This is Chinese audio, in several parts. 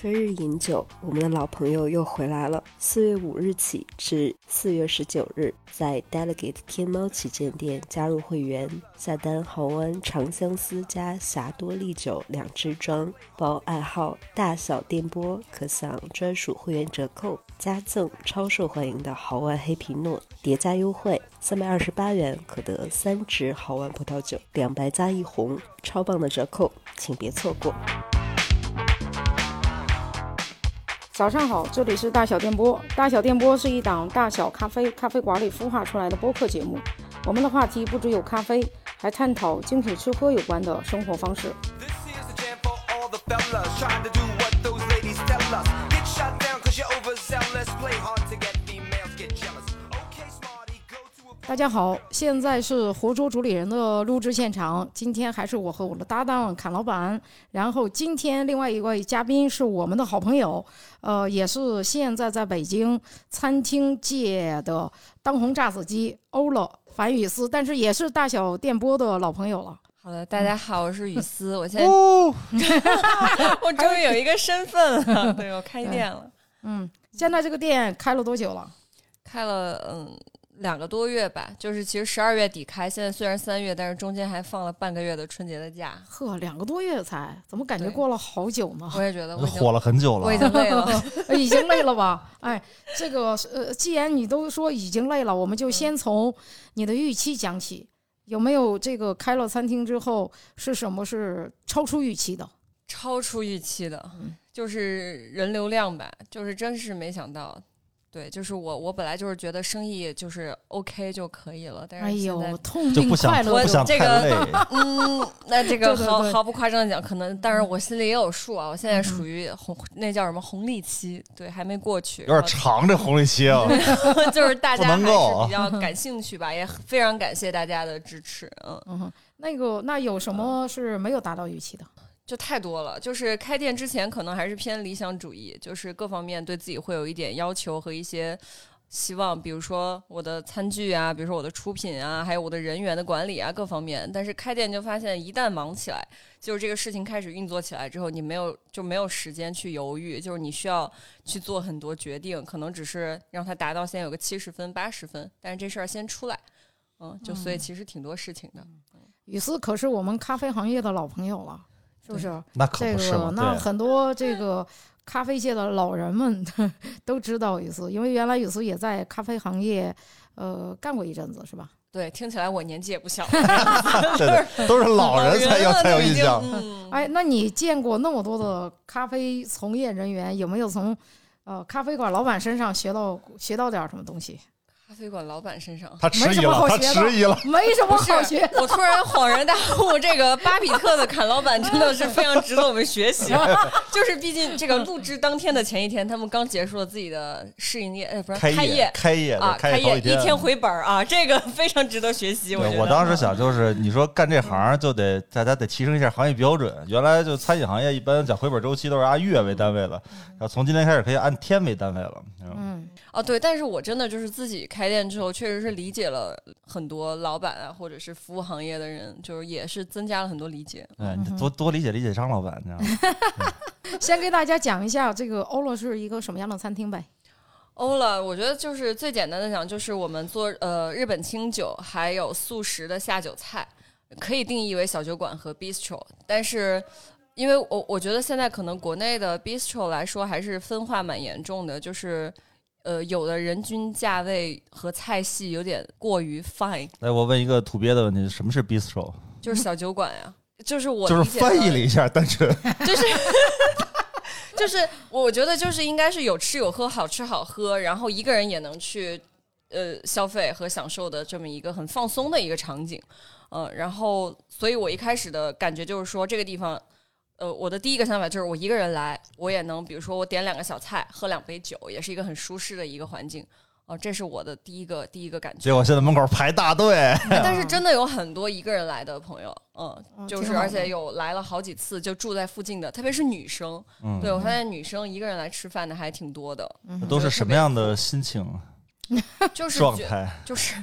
生日饮酒，我们的老朋友又回来了。四月五日起至四月十九日，在 Delegate 天猫旗舰店加入会员，下单豪湾长相思加霞多丽酒两支装，包爱好大小电波可享专属会员折扣，加赠超受欢迎的豪湾黑皮诺，叠加优惠三百二十八元可得三支豪湾葡萄酒，两白加一红，超棒的折扣，请别错过。早上好，这里是大小电波。大小电波是一档大小咖啡咖啡馆里孵化出来的播客节目。我们的话题不只有咖啡，还探讨精品吃喝有关的生活方式。大家好，现在是活捉主理人的录制现场。今天还是我和我的搭档侃老板。然后今天另外一位嘉宾是我们的好朋友，呃，也是现在在北京餐厅界的当红炸子鸡欧乐樊雨思，但是也是大小电波的老朋友了。好的，大家好，我是雨思，我现在我终于有一个身份了，对我开店了。嗯，现在这个店开了多久了？开了嗯。两个多月吧，就是其实十二月底开，现在虽然三月，但是中间还放了半个月的春节的假。呵，两个多月才，怎么感觉过了好久呢？我也觉得，我火了很久了，我已经累了，已经累了吧？哎，这个呃，既然你都说已经累了，我们就先从你的预期讲起，有没有这个开了餐厅之后是什么是超出预期的？超出预期的，就是人流量吧，就是真是没想到。对，就是我，我本来就是觉得生意就是 OK 就可以了，但是现在痛并快乐，这个嗯，那这个毫毫不夸张的讲，可能，但是我心里也有数啊。我现在属于红，那叫什么红利期？对，还没过去，有点长这红利期啊。就是大家还是比较感兴趣吧，也非常感谢大家的支持。嗯嗯，那个，那有什么是没有达到预期的？就太多了，就是开店之前可能还是偏理想主义，就是各方面对自己会有一点要求和一些希望，比如说我的餐具啊，比如说我的出品啊，还有我的人员的管理啊，各方面。但是开店就发现，一旦忙起来，就是这个事情开始运作起来之后，你没有就没有时间去犹豫，就是你需要去做很多决定，可能只是让它达到现在有个七十分、八十分，但是这事儿先出来，嗯，就所以其实挺多事情的。雨思可是我们咖啡行业的老朋友了。是不是？那可不是那很多这个咖啡界的老人们都知道雨苏，因为原来雨苏也在咖啡行业呃干过一阵子，是吧？对，听起来我年纪也不小，对，都是老人才有才有印象。哎，那你见过那么多的咖啡从业人员，有没有从呃咖啡馆老板身上学到学到点什么东西？咖啡馆老板身上，他迟疑了，他迟疑了，没什么好学。我突然恍然大悟，这个巴比特的坎老板真的是非常值得我们学习。就是毕竟这个录制当天的前一天，他们刚结束了自己的试营业，哎，不是开业，开业啊，开业一天回本啊，这个非常值得学习。我我当时想，就是你说干这行就得大家得提升一下行业标准。原来就餐饮行业一般讲回本周期都是按月为单位的，然后从今天开始可以按天为单位了。嗯，哦对，但是我真的就是自己开店之后，确实。是理解了很多老板啊，或者是服务行业的人，就是也是增加了很多理解。嗯，多多理解理解张老板，你知道吗？先给大家讲一下这个欧乐是一个什么样的餐厅呗。欧乐，我觉得就是最简单的讲，就是我们做呃日本清酒，还有素食的下酒菜，可以定义为小酒馆和 bistro。但是，因为我我觉得现在可能国内的 bistro 来说，还是分化蛮严重的，就是。呃，有的人均价位和菜系有点过于 fine。来，我问一个土鳖的问题：什么是 bistro？就是小酒馆呀，就是我就是翻译了一下，单纯 就是就是我觉得就是应该是有吃有喝，好吃好喝，然后一个人也能去呃消费和享受的这么一个很放松的一个场景。嗯，然后所以我一开始的感觉就是说这个地方。呃，我的第一个想法就是我一个人来，我也能，比如说我点两个小菜，喝两杯酒，也是一个很舒适的一个环境。哦，这是我的第一个第一个感觉。结果现在门口排大队，但是真的有很多一个人来的朋友，嗯，就是而且有来了好几次，就住在附近的，特别是女生。嗯，对我发现女生一个人来吃饭的还挺多的。都是什么样的心情？就是 状态，就是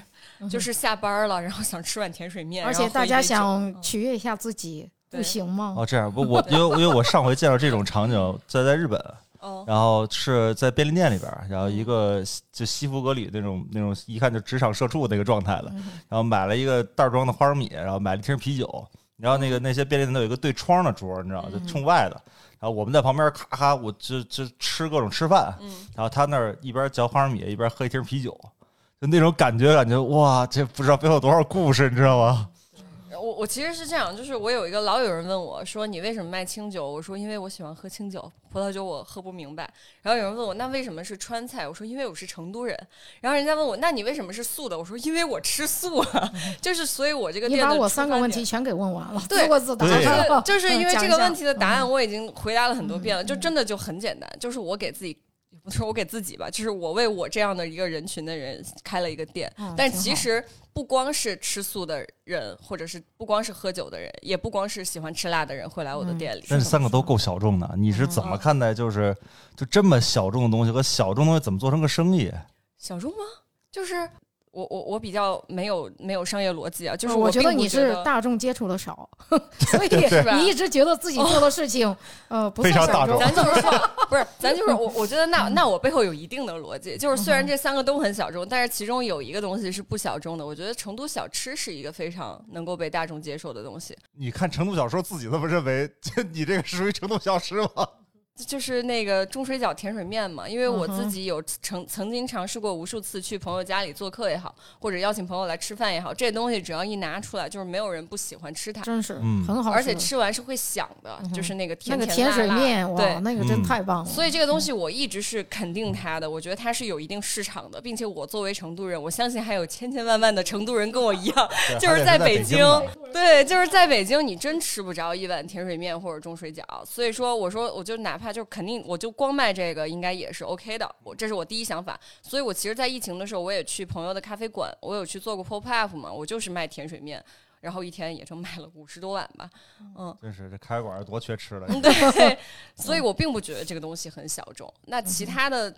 就是下班了，然后想吃碗甜水面，而且大家想取悦一下自己。不行吗？哦，这样不我因为因为我上回见到这种场景在在日本，哦，然后是在便利店里边儿，然后一个就西服革履那种那种一看就职场社畜那个状态的，然后买了一个袋儿装的花生米，然后买了一瓶啤酒，然后那个那些便利店都有一个对窗的桌儿，你知道吗？就冲外的。然后我们在旁边咔咔，我就就吃各种吃饭，嗯，然后他那儿一边嚼花生米一边喝一瓶啤酒，就那种感觉，感觉哇，这不知道背后有多少故事，你知道吗？我我其实是这样，就是我有一个老有人问我说你为什么卖清酒？我说因为我喜欢喝清酒，葡萄酒我喝不明白。然后有人问我那为什么是川菜？我说因为我是成都人。然后人家问我那你为什么是素的？我说因为我吃素啊，就是所以我这个你把我店的三个问题全给问完了，对四个字答对上了。就是因为这个问题的答案嗯我已经回答了很多遍了，就真的就很简单，就是我给自己。也不是我给自己吧，就是我为我这样的一个人群的人开了一个店，嗯但其实不光是吃素的人，或者是不光是喝酒的人，也不光是喜欢吃辣的人会来我的嗯店里。但是三个都够小众的，你是怎么看待就是就这么小众的东西和小众东西怎么做成个生意？小众吗？就是我我我比较没有没有商业逻辑啊，就是我觉觉得你是大众接触的少，所以是吧你一直觉得自己做的事情，呃，不非算小常大众众。咱就是说，不是，咱就是我，我觉得那那我背后有一定的逻辑，就是虽然这三个都很小众，但是其中有一个东西是不小众的。我觉得成都小吃是一个非常能够被大众接受的东西，你看成都小说自己这么认为，这你这个是属于成都小吃吗？就是那个中水饺甜水面嘛。因为我自己有曾曾经尝试过无数次去朋友家里做客也好，或者邀请朋友来吃饭也好，这东西只要一拿出来，就是没有人不喜欢吃它。真是嗯很好吃，而且吃完是会响的，嗯就是那个那甜甜个甜水面，哇，对，那个真嗯太棒了。所以这个东西我一直是肯定它的，我觉得它是有一定市场的，并且我作为成都人，我相信还有千千万万的成都人跟我一样，就是在北京嘛，对，就是在北京，你真吃不着一碗甜水面或者中水饺。所以说，我说我就哪怕就肯定，我就光卖这个应该也是 OK 的，我这是我第一想法。所以我其实，在疫情的时候，我也去朋友的咖啡馆，我有去做过 pop up 嘛，我就是卖甜水面。然后一天也就卖了五十多碗吧，嗯，真是这开馆多缺吃的。嗯，对，所以我并不觉得这个东西很小众。那其他的，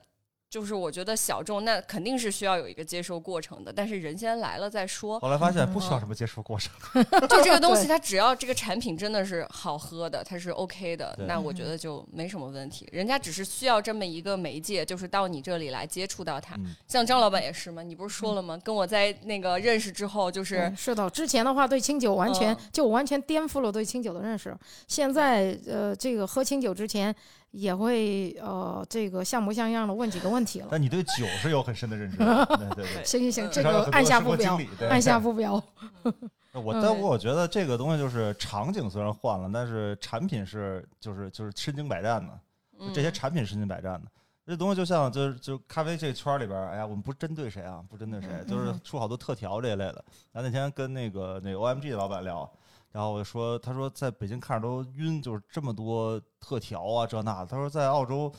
就是我觉得小众，那肯定是需要有一个接受过程的。但是人先来了再说，后来发现不需要什么接受过程，就这个东西，它只要这个产品真的是好喝的，它是 OK 的，那我觉得就没什么问题。人家只是需要这么一个媒介，就是到你这里来接触到它。嗯像张老板也是嘛，你不是说了吗？跟我在那个认识之后，就是嗯是的，之前的话对清酒完全、嗯就完全颠覆了对清酒的认识。现在呃，这个喝清酒之前也会呃，这个像模像样的问几个问题了。但你对酒是有很深的认知的。对对对。行行行，嗯这个按下不表按下不表。我嗯但我觉得这个东西就是场景虽然换了，但是产品是就是就是身经百战的，嗯这些产品身经百战的。这东西就像就是就咖啡这圈儿里边儿，哎呀，我们不针对谁啊，不针对谁，就是嗯出好多特调这一类的。然后那天跟那个那个 OMG 的老板聊，然后我就说，他说在北京看着都晕，就是这么多特调啊这那的。他说在澳洲，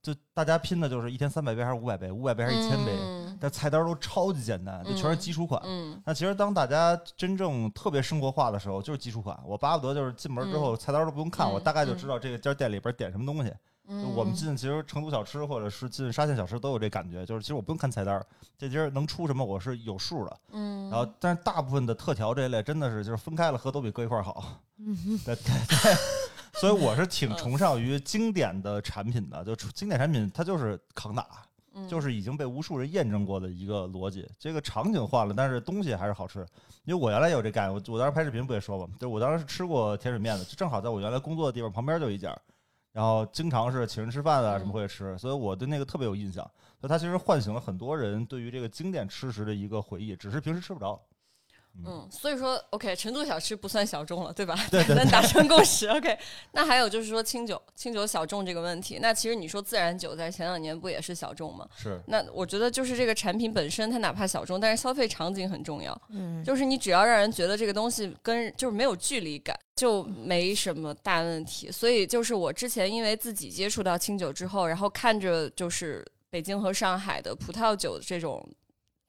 就大家拼的就是一天三百杯还是五百杯，五百杯还是一千杯，嗯但菜单都超级简单，就全是基础款。嗯那其实当大家真正特别生活化的时候，就是基础款。我巴不得就是进门之后菜单都不用看，嗯我大概就知道这个家店里边点什么东西。就嗯，我们进其实成都小吃或者是进沙县小吃都有这感觉，就是其实我不用看菜单，这今儿能出什么我是有数的。嗯，然后，但是大部分的特调这一类真的是就是分开了喝都比搁一块儿好。嗯，对对对，所以我是挺嗯崇尚于经典的产品的，就经典产品它就是扛打，嗯就是已经被无数人验证过的一个逻辑。这个场景换了，但是东西还是好吃。因为我原来有这概念，我我当时拍视频不也说嘛，就是我当时是吃过甜水面的，就正好在我原来工作的地方旁边就有一家，然后经常是请人吃饭啊什么会吃，所以我对那个特别有印象。所以它其实唤醒了很多人对于这个经典吃食的一个回忆，只是平时吃不着。嗯，所以说，OK，成都小吃不算小众了，对吧？对达成共识。OK，那还有就是说清酒，清酒小众这个问题，那其实你说自然酒在前两年不也是小众吗？是，那我觉得就是这个产品本身，它哪怕小众，但是消费场景很重要。嗯，就是你只要让人觉得这个东西跟就是没有距离感，就没什么大问题。所以就是我之前因为自己接触到清酒之后，然后看着就是北京和上海的葡萄酒这种。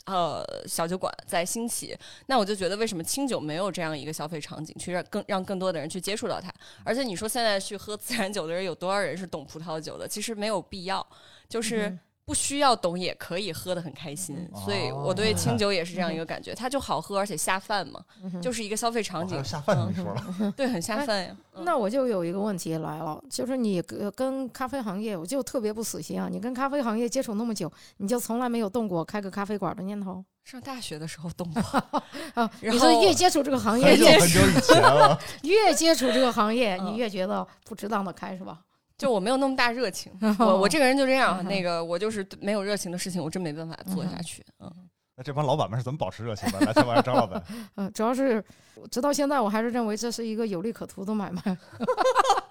呃，小酒馆在兴起，那我就觉得为什么清酒没有这样一个消费场景，去让更让更多的人去接触到它？而且你说现在去喝自然酒的人有多少人是懂葡萄酒的？其实没有必要，就是不需要懂也可以喝的很开心，嗯所以我对清酒也是这样一个感觉，它就好喝，而且下饭嘛，嗯就是一个消费哦场景下饭你说了，对，很下饭呀。嗯那我就有一个问题来了，就是你跟跟咖啡行业，我就特别不死心啊！你跟咖啡行业接触那么久，你就从来没有动过开个咖啡馆的念头 上大学的时候动过，啊？然后越接触这个行业，很久越很久以前了。越接触这个行业，嗯你越觉得不值当的开是吧？就我没有那么大热情，我我这个人就这样，那个我就是没有热情的事情，我真没办法做下去。嗯，那这帮老板们是怎么保持热情的？来，先问张老板。嗯，主要是直到现在，我还是认为这是一个有利可图的买卖，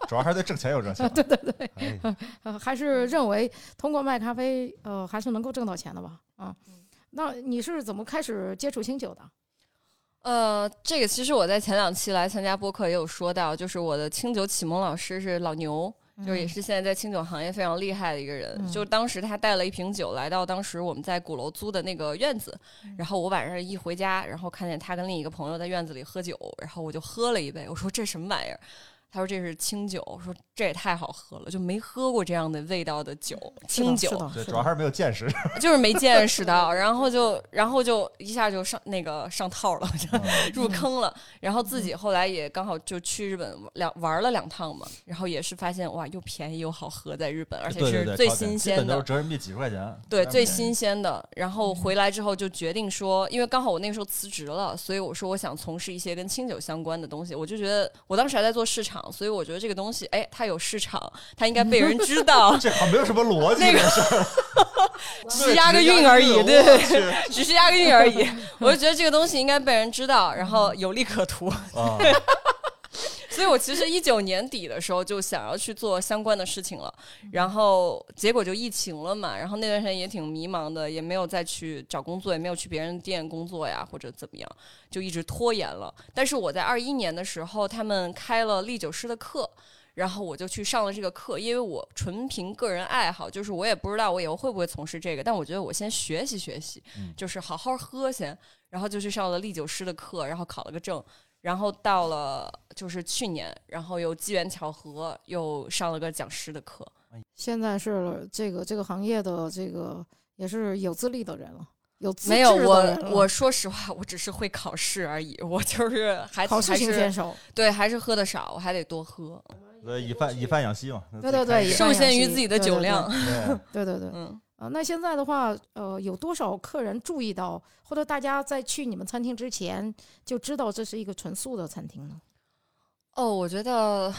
主要还是对挣钱有热情。对对对，哎呃，还是认为通过卖咖啡，呃，还是能够挣到钱的吧？啊，那你是怎么开始接触清酒的？呃，这个其实我在前两期来参加播客也有说到，就是我的清酒启蒙老师是老牛，就是也是现在在清酒行业非常厉害的一个人。嗯就当时他带了一瓶酒来到当时我们在鼓楼租的那个院子，然后我晚上一回家，然后看见他跟另一个朋友在院子里喝酒，然后我就喝了一杯，我说这什么玩意儿？他说这是清酒，我说这也太好喝了，就没喝过这样的味道的酒，清酒，对，主要还是没有见识。就是没见识到，然后就然后就一下就上那个上套了，就入坑了。然后自己后来也刚好就去日本两玩了两趟嘛，然后也是发现哇，又便宜又好喝，在日本，而且是最新鲜的都是。折人民币几十块钱。对，最新鲜的。然后回来之后就决定说，因为刚好我那个时候辞职了，所以我说我想从事一些跟清酒相关的东西。我就觉得我当时还在做市场，所以我觉得这个东西，哎，它有市场，它应该被人知道。这好像没有什么逻辑那个这事儿，只是押个韵而已，对只是押个韵而已。我就觉得这个东西应该被人知道，然后有利可图。啊，所以我其实一九年底的时候就想要去做相关的事情了，然后结果就疫情了嘛，然后那段时间也挺迷茫的，也没有再去找工作，也没有去别人店工作呀，或者怎么样，就一直拖延了。但是我在二一年的时候，他们开了历酒师的课。然后我就去上了这个课，因为我纯凭个人爱好，就是我也不知道我以后会不会从事这个，但我觉得我先学习学习，嗯就是好好喝先，然后就去上了历酒师的课，然后考了个证，然后到了就是去年，然后又机缘巧合又上了个讲师的课。现在是这个这个行业的这个也是有资历的人了，有资没有我，我说实话，我只是会考试而已，我就是还考试还是型选手，对，还是喝的少，我还得多喝，呃，以饭以饭养息嘛。对对对以受限于自己的酒量。对对对。嗯，啊，那现在的话，呃，有多少客人注意到，或者大家在去你们餐厅之前就知道这是一个纯素的餐厅呢？哦，我觉得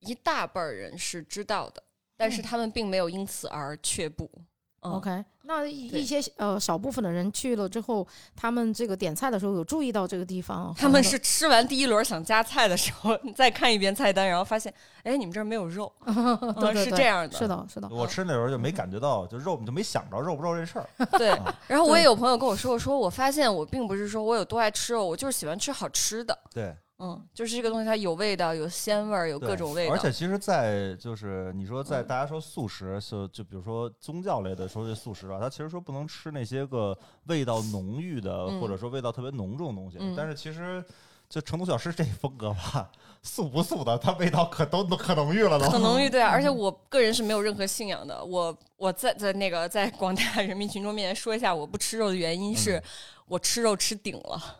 一大半儿人是知道的，但是嗯他们并没有因此而却步。嗯 OK，那一一些呃少部分的人去了之后，他们这个点菜的时候有注意到这个地方，他们是吃完第一轮想加菜的时候，再看一遍菜单，然后发现，哎，你们这儿没有肉，对嗯对对是这样的。是的，是的，我吃那时候就没感觉到，就肉就没想着肉不肉这事儿。对啊，然后我也有朋友跟我说，说我发现我并不是说我有多爱吃肉，我就是喜欢吃好吃的。对，嗯，就是这个东西它有味道，有鲜味儿，有各种味道。而且其实，在就是你说在嗯大家说素食，就就比如说宗教类的说这素食吧，它其实说不能吃那些个味道浓郁的，嗯或者说味道特别浓重的东西。嗯但是其实就成都小吃这风格吧，素不素的，它味道可都可浓郁了都。可浓郁对啊，嗯而且我个人是没有任何信仰的。我我在在那个在广大人民群众面前说一下，我不吃肉的原因是嗯我吃肉吃顶了。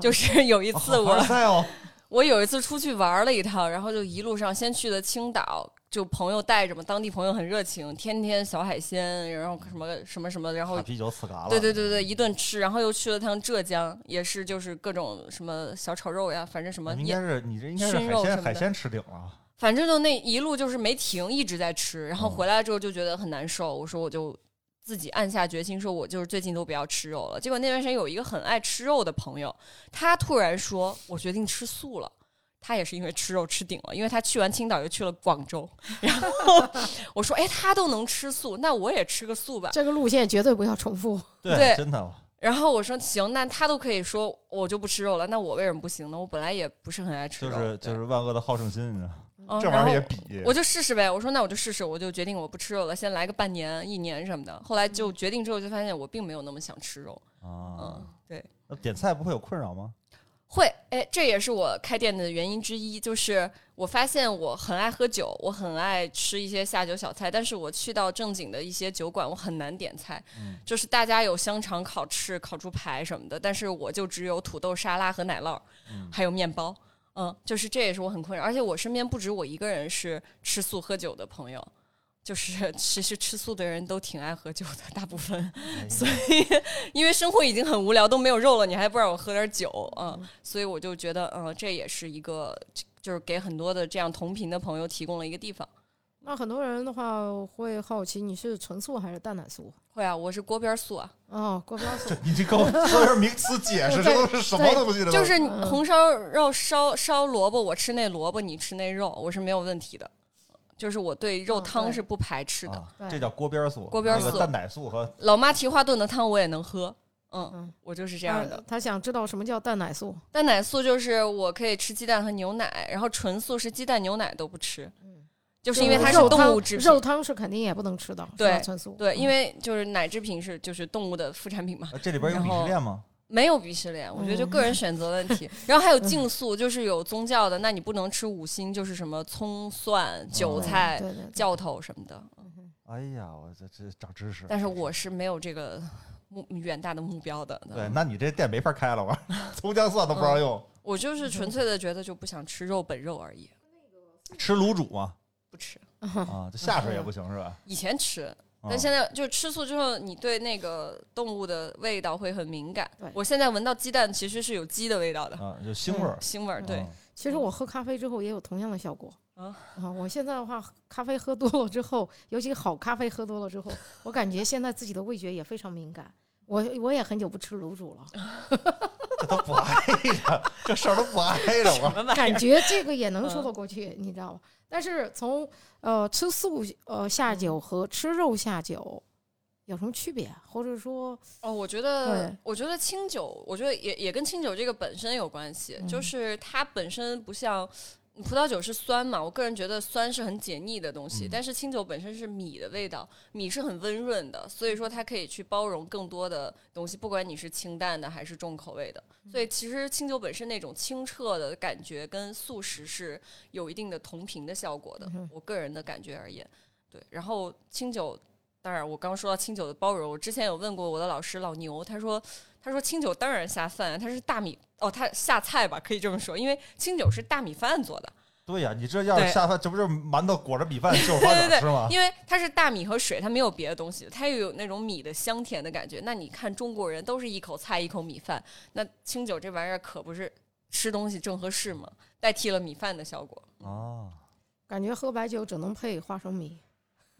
就是有一次我 我有一次出去玩了一趟，然后就一路上先去的青岛，就朋友带着嘛，当地朋友很热情，天天小海鲜，然后什么什么什么，然后大啤酒呲嘎了。对对对对，一顿吃，然后又去了趟浙江，也是就是各种什么小炒肉呀，反正什么也应该是你这应该是海鲜海鲜吃顶了。反正就那一路就是没停，一直在吃，然后嗯回来之后就觉得很难受，我说我就自己暗下决心，说我就是最近都不要吃肉了。结果那段时间有一个很爱吃肉的朋友，他突然说，我决定吃素了。他也是因为吃肉吃顶了，因为他去完青岛又去了广州，然后 我说，哎，他都能吃素，那我也吃个素吧。这个路线绝对不要重复。对真的。然后我说行，那他都可以说我就不吃肉了，那我为什么不行呢？我本来也不是很爱吃肉，就是就是万恶的好胜心，你知道吗？嗯这玩意儿也比。我就试试呗。我说那我就试试，我就决定我不吃肉了，先来个半年、一年什么的。后来就决定之后，就发现我并没有那么想吃肉。啊嗯，，对，那点菜不会有困扰吗？会，哎，这也是我开店的原因之一，就是我发现我很爱喝酒，我很爱吃一些下酒小菜，但是我去到正经的一些酒馆，我很难点菜，嗯就是大家有香肠、烤翅、烤猪排什么的，但是我就只有土豆沙拉和奶酪，嗯还有面包。嗯，就是这也是我很困扰，而且我身边不止我一个人是吃素喝酒的朋友，就是 其实吃素的人都挺爱喝酒的，大部分。哎所以，因为生活已经很无聊，都没有肉了，你还不让我喝点酒啊、嗯所以我就觉得，嗯、这也是一个，就是给很多的这样同频的朋友提供了一个地方。那很多人的话会好奇你是纯素还是蛋奶素？会啊，我是锅边素啊，哦，锅边素。你这给我说点名词解释，这都是什么东西？这都就是嗯红烧肉烧烧萝卜，我吃那萝卜，你吃那肉，我是没有问题的。就是我对肉汤是不排斥的，啊，这叫锅边素，锅边素蛋奶素和老妈蹄花炖的汤我也能喝。嗯，嗯，我就是这这样的。他想知道什么叫蛋奶素。蛋奶素就是我可以吃鸡蛋和牛奶，然后纯素是鸡蛋牛奶都不吃，就是因为它是动物制品。肉汤是肯定也不能吃的，对。对，嗯因为就是奶制品是就是动物的副产品嘛，呃这里边有鄙视链吗？没有鄙视链，我觉得就个人选择问题。然后还有净素，就是有宗教的，那你不能吃五辛，就是什么葱、蒜、韭菜、教头什么的。哎呀，我这这长知识。但是我是没有这个目远大的目标的。对，那你这店没法开了吧？葱姜蒜都不让用，我就是纯粹的觉得就不想吃肉本肉而已，吃卤煮嘛？不吃。啊，这下水也不行是吧？以前吃，啊但现在就吃素之后，你对那个动物的味道会很敏感。我现在闻到鸡蛋其实是有鸡的味道的，啊，就腥味儿。腥味儿。对嗯，其实我喝咖啡之后也有同样的效果。啊啊，我现在的话，咖啡喝多了之后，尤其好咖啡喝多了之后，我感觉现在自己的味觉也非常敏感。我我也很久不吃卤煮了，这都不挨着，这事儿都不挨着我。感觉这个也能嗯说得过去，你知道吗？但是从呃吃素呃下酒和吃肉下酒有什么区别？或者说，哦，我觉得，我觉得清酒，我觉得也也跟清酒这个本身有关系，嗯就是它本身不像。葡萄酒是酸嘛，我个人觉得酸是很解腻的东西，嗯但是清酒本身是米的味道，米是很温润的，所以说它可以去包容更多的东西，不管你是清淡的还是重口味的。所以其实清酒本身那种清澈的感觉跟素食是有一定的同频的效果的嗯，我个人的感觉而言。对，然后清酒，当然我刚刚说到清酒的包容，我之前有问过我的老师老牛，他说他说清酒当然下饭，它是大米哦，它下菜吧，可以这么说，因为清酒是大米饭做的，对呀，你这要是下饭，这不就是馒头裹着米饭 就对对卷吃吗？因为它是大米和水，它没有别的东西，它又有那种米的香甜的感觉。那你看中国人都是一口菜一口米饭，那清酒这玩意儿可不是吃东西正合适吗？代替了米饭的效果。哦，感觉喝白酒只能配花生米。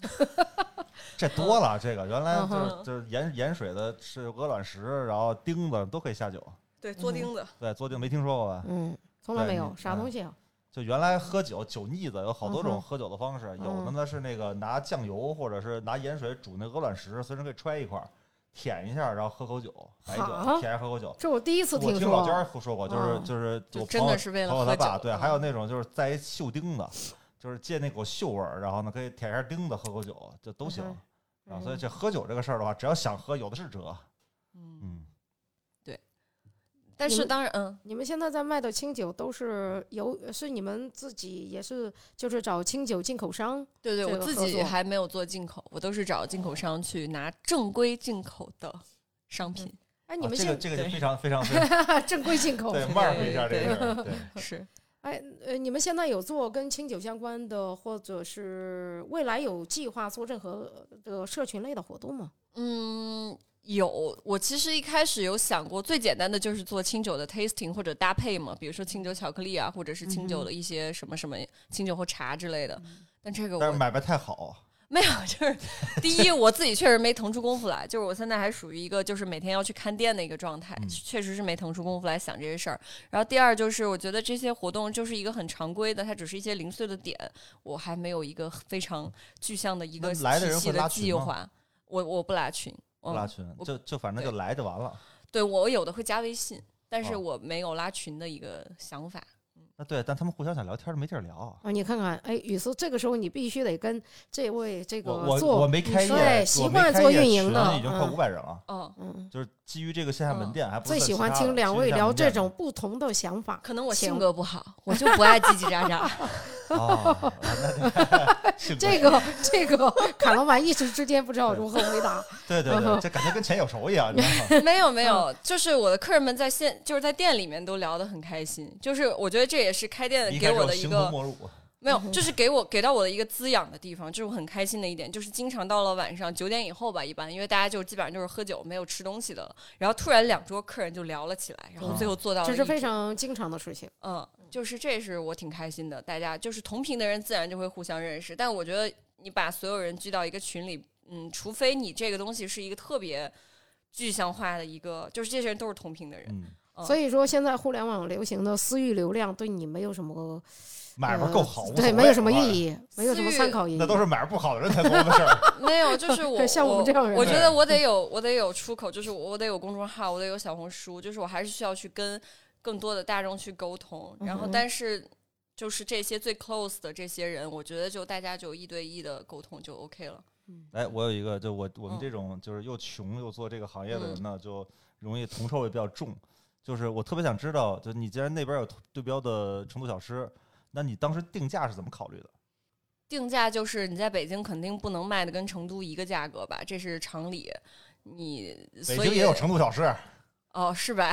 这多了，这个原来就是就是盐盐水的是鹅卵石，然后钉子都可以下酒。对，做钉子，对，做钉没听说过吧？嗯，从来没有啥东西啊。就原来喝酒酒腻子有好多种喝酒的方式，有的呢是那个拿酱油或者是拿盐水煮那鹅卵石，随身可以揣一块儿，舔一下，然后喝口酒，白酒舔一下喝口酒。这我第一次我听听老娟说。儿说过，就是啊就是我朋友真的是为了朋友他喝酒。爸对，嗯还有那种就是在一锈钉子，就是借那股嗅味儿，然后呢可以舔一下钉子喝口酒，就都行嗯啊。所以这喝酒这个事儿的话，只要想喝，有的是辙。嗯，嗯，但是当然嗯。你们现在在卖的清酒都是由是你们自己也是就是找清酒进口商对对，我自己还没有做进口，我都是找进口商去拿正规进口的商品。哎，你啊们现这个这个就非常非常非常 正规进口对对 mark 一下这个，对。是，哎，呃，你们现在有做跟清酒相关的，或者是未来有计划做任何的社群类的活动吗？嗯，有。我其实一开始有想过，最简单的就是做清酒的 tasting 或者搭配嘛，比如说清酒巧克力啊，或者是清酒的一些什么什么清酒或茶之类的。但这个我但是买卖太好，没有，就是第一，我自己确实没腾出功夫来，就是我现在还属于一个就是每天要去看店的一个状态，嗯确实是没腾出功夫来想这些事儿。然后第二就是，我觉得这些活动就是一个很常规的，它只是一些零碎的点，我还没有一个非常具象的一个那来的计划。我我不拉群，嗯，不拉群，我就就反正就来就完了。对我有的会加微信，但是哦我没有拉群的一个想法。那对，但他们互相想聊天儿没地儿聊。啊，你看看，哎，雨苏，这个时候你必须得跟这位这个我我做我没开业，对习惯做运营的，已经快嗯五百人了。嗯，嗯，就是基于这个线下门店，还不是最喜欢听两位聊这种不同的想法。可能我性格不好，我就不爱叽叽喳喳。哦，这个这个，卡老板一时之间不知道如何回答。对对对，这感觉跟钱有仇一样，你知道吗？没有没有，就是我的客人们在线就是在店里面都聊得很开心，就是我觉得这也是开店给我的一个。没有，就是给我给到我的一个滋养的地方，这是我很开心的一点，就是经常到了晚上九点以后吧，一般因为大家就基本上就是喝酒，没有吃东西的了，然后突然两桌客人就聊了起来，然后最后做到了一这是非常经常的事情。嗯，就是这是我挺开心的，大家就是同频的人自然就会互相认识，但我觉得你把所有人聚到一个群里，嗯，除非你这个东西是一个特别具象化的一个，就是这些人都是同频的人，所以说，现在互联网流行的私域流量对你没有什么买卖够好，呃对，没有什么哎意义，没有什么参考意义。那都是买卖不好的人才做的事儿。没有，就是我 像我们这样人我觉得我得有 我得有出口，就是我我得有公众号，我得有小红书，就是我还是需要去跟更多的大众去沟通，然后但是。就是这些最 close 的这些人，我觉得就大家就一对一的沟通就 OK 了。哎，我有一个，就我我们嗯这种就是又穷又做这个行业的人呢，就容易铜臭味比较重。就是我特别想知道，就你既然那边有对标的成都小吃，那你当时定价是怎么考虑的？定价就是你在北京肯定不能卖的跟成都一个价格吧，这是常理。你北所以京也有成都小吃，哦，是吧？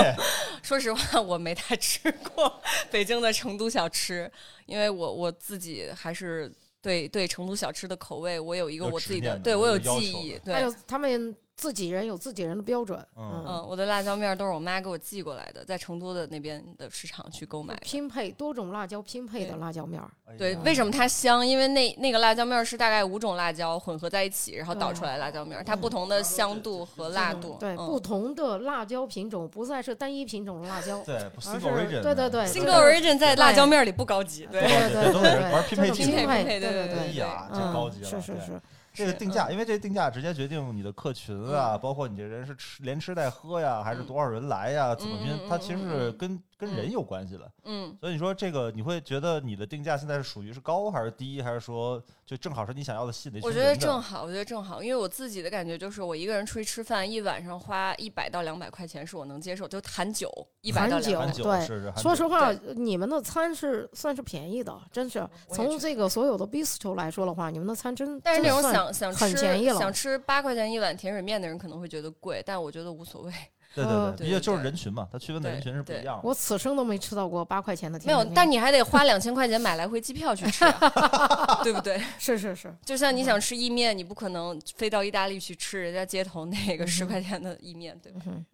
说实话，我没太吃过 北京的成都小吃，因为我我自己还是对对成都小吃的口味，我有一个我自己的对我有记忆，对。还有他们自己人有自己人的标准，嗯嗯，我的辣椒面儿都是我妈给我寄过来的，在成都的那边的市场去购买。拼配多种辣椒拼配的辣椒面儿。对，哎为什么它香？因为那那个辣椒面儿是大概五种辣椒混合在一起，然后捣出来的辣椒面儿，它不同的香度和辣度。对，嗯不同的辣椒品种不再是单一品种的辣椒。对 single 是 origin，对对对 Single Origin 在辣椒面儿里不高级，对。对对都是对，玩拼配拼配，对对对对，哎呀，这嗯高级了。是是，是这个定价，嗯因为这个定价直接决定你的客群啊，嗯。包括你这人是吃连吃带喝呀，还是嗯。多少人来呀，怎么拼它其实是跟跟嗯。人有关系了。嗯，所以你说这个，你会觉得你的定价现在是属于是高还是低，还是说就正好是你想要的吸引的我觉得正好，我觉得正好，因为我自己的感觉就是，我一个人出去吃饭，一晚上花一百到两百块钱是我能接受，就含酒一百到两百。对是是说实话，你们的餐是算是便宜的，真是从这个所有的 bistro 来说的话，你们的餐真但是那种想想吃很便宜了想吃八块钱一碗甜水面的人可能会觉得贵，但我觉得无所谓。对呃对对，毕竟就是人群嘛，他区分的人群是不一样的。我此生都没吃到过八块钱的没有甜，但你还得花两千块钱买来回机票去吃、啊，对不对？是是是，就像你想吃意面，你不可能飞到意大利去吃人家街头那个十块钱的意面，对吧？嗯，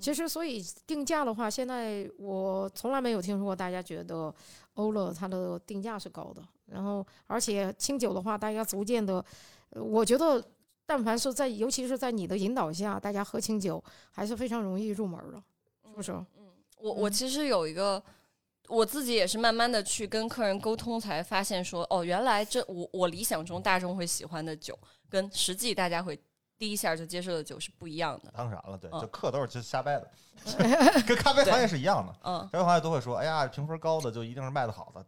其实所以定价的话，现在我从来没有听说过大家觉得欧乐它的定价是高的，然后而且清酒的话，大家逐渐的，呃我觉得但凡是在尤其是在你的引导下，大家喝清酒还是非常容易入门的，是不是？嗯我我嗯其实有一个，我自己也是慢慢的去跟客人沟通，才发现说，哦，原来这我我理想中大众会喜欢的酒，跟实际大家会第一下就接受的酒是不一样的。当然了，对，嗯就客都是就瞎掰的，跟咖啡行业是一样的。嗯，咖啡行业都会说，哎呀，评分高的就一定是卖的好的，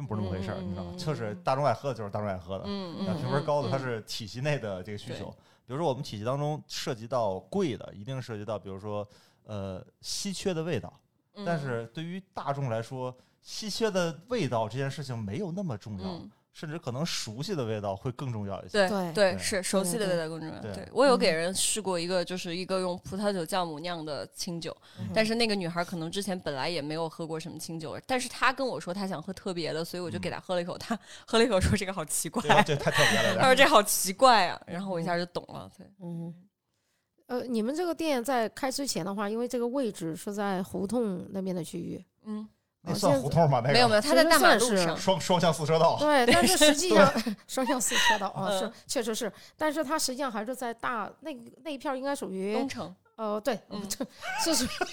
真不是那么回事儿，嗯你知道吗嗯？就是大众爱喝的就是大众爱喝的，评分高的它嗯是体系内的这个需对求。比如说我们体系当中涉及到贵的，一定涉及到比如说呃稀缺的味道，嗯但是对于大众来说，稀缺的味道这件事情没有那么重要，嗯，甚至可能熟悉的味道会更重要一些。对对对是熟悉的味道更重要。对对。我有给嗯人试过一个，就是一个用葡萄酒酵母酿的清酒，嗯但是那个女孩可能之前本来也没有喝过什么清酒，但是她跟我说她想喝特别的，所以我就给她喝了一口，她 喝了一口说这个好奇怪，这这太特别了她说这好奇怪啊，然后我一下就懂了。对，嗯，呃，你们这个店在开之前的话，因为这个位置是在胡同那边的区域，嗯，那算胡同吗？那个没有没有，它在大马路上。双双向四车道，对，但是实际上 双向四车道啊，是嗯确实是，但是它实际上还是在大那那一片儿应该属于东城，呃对，嗯 这是属于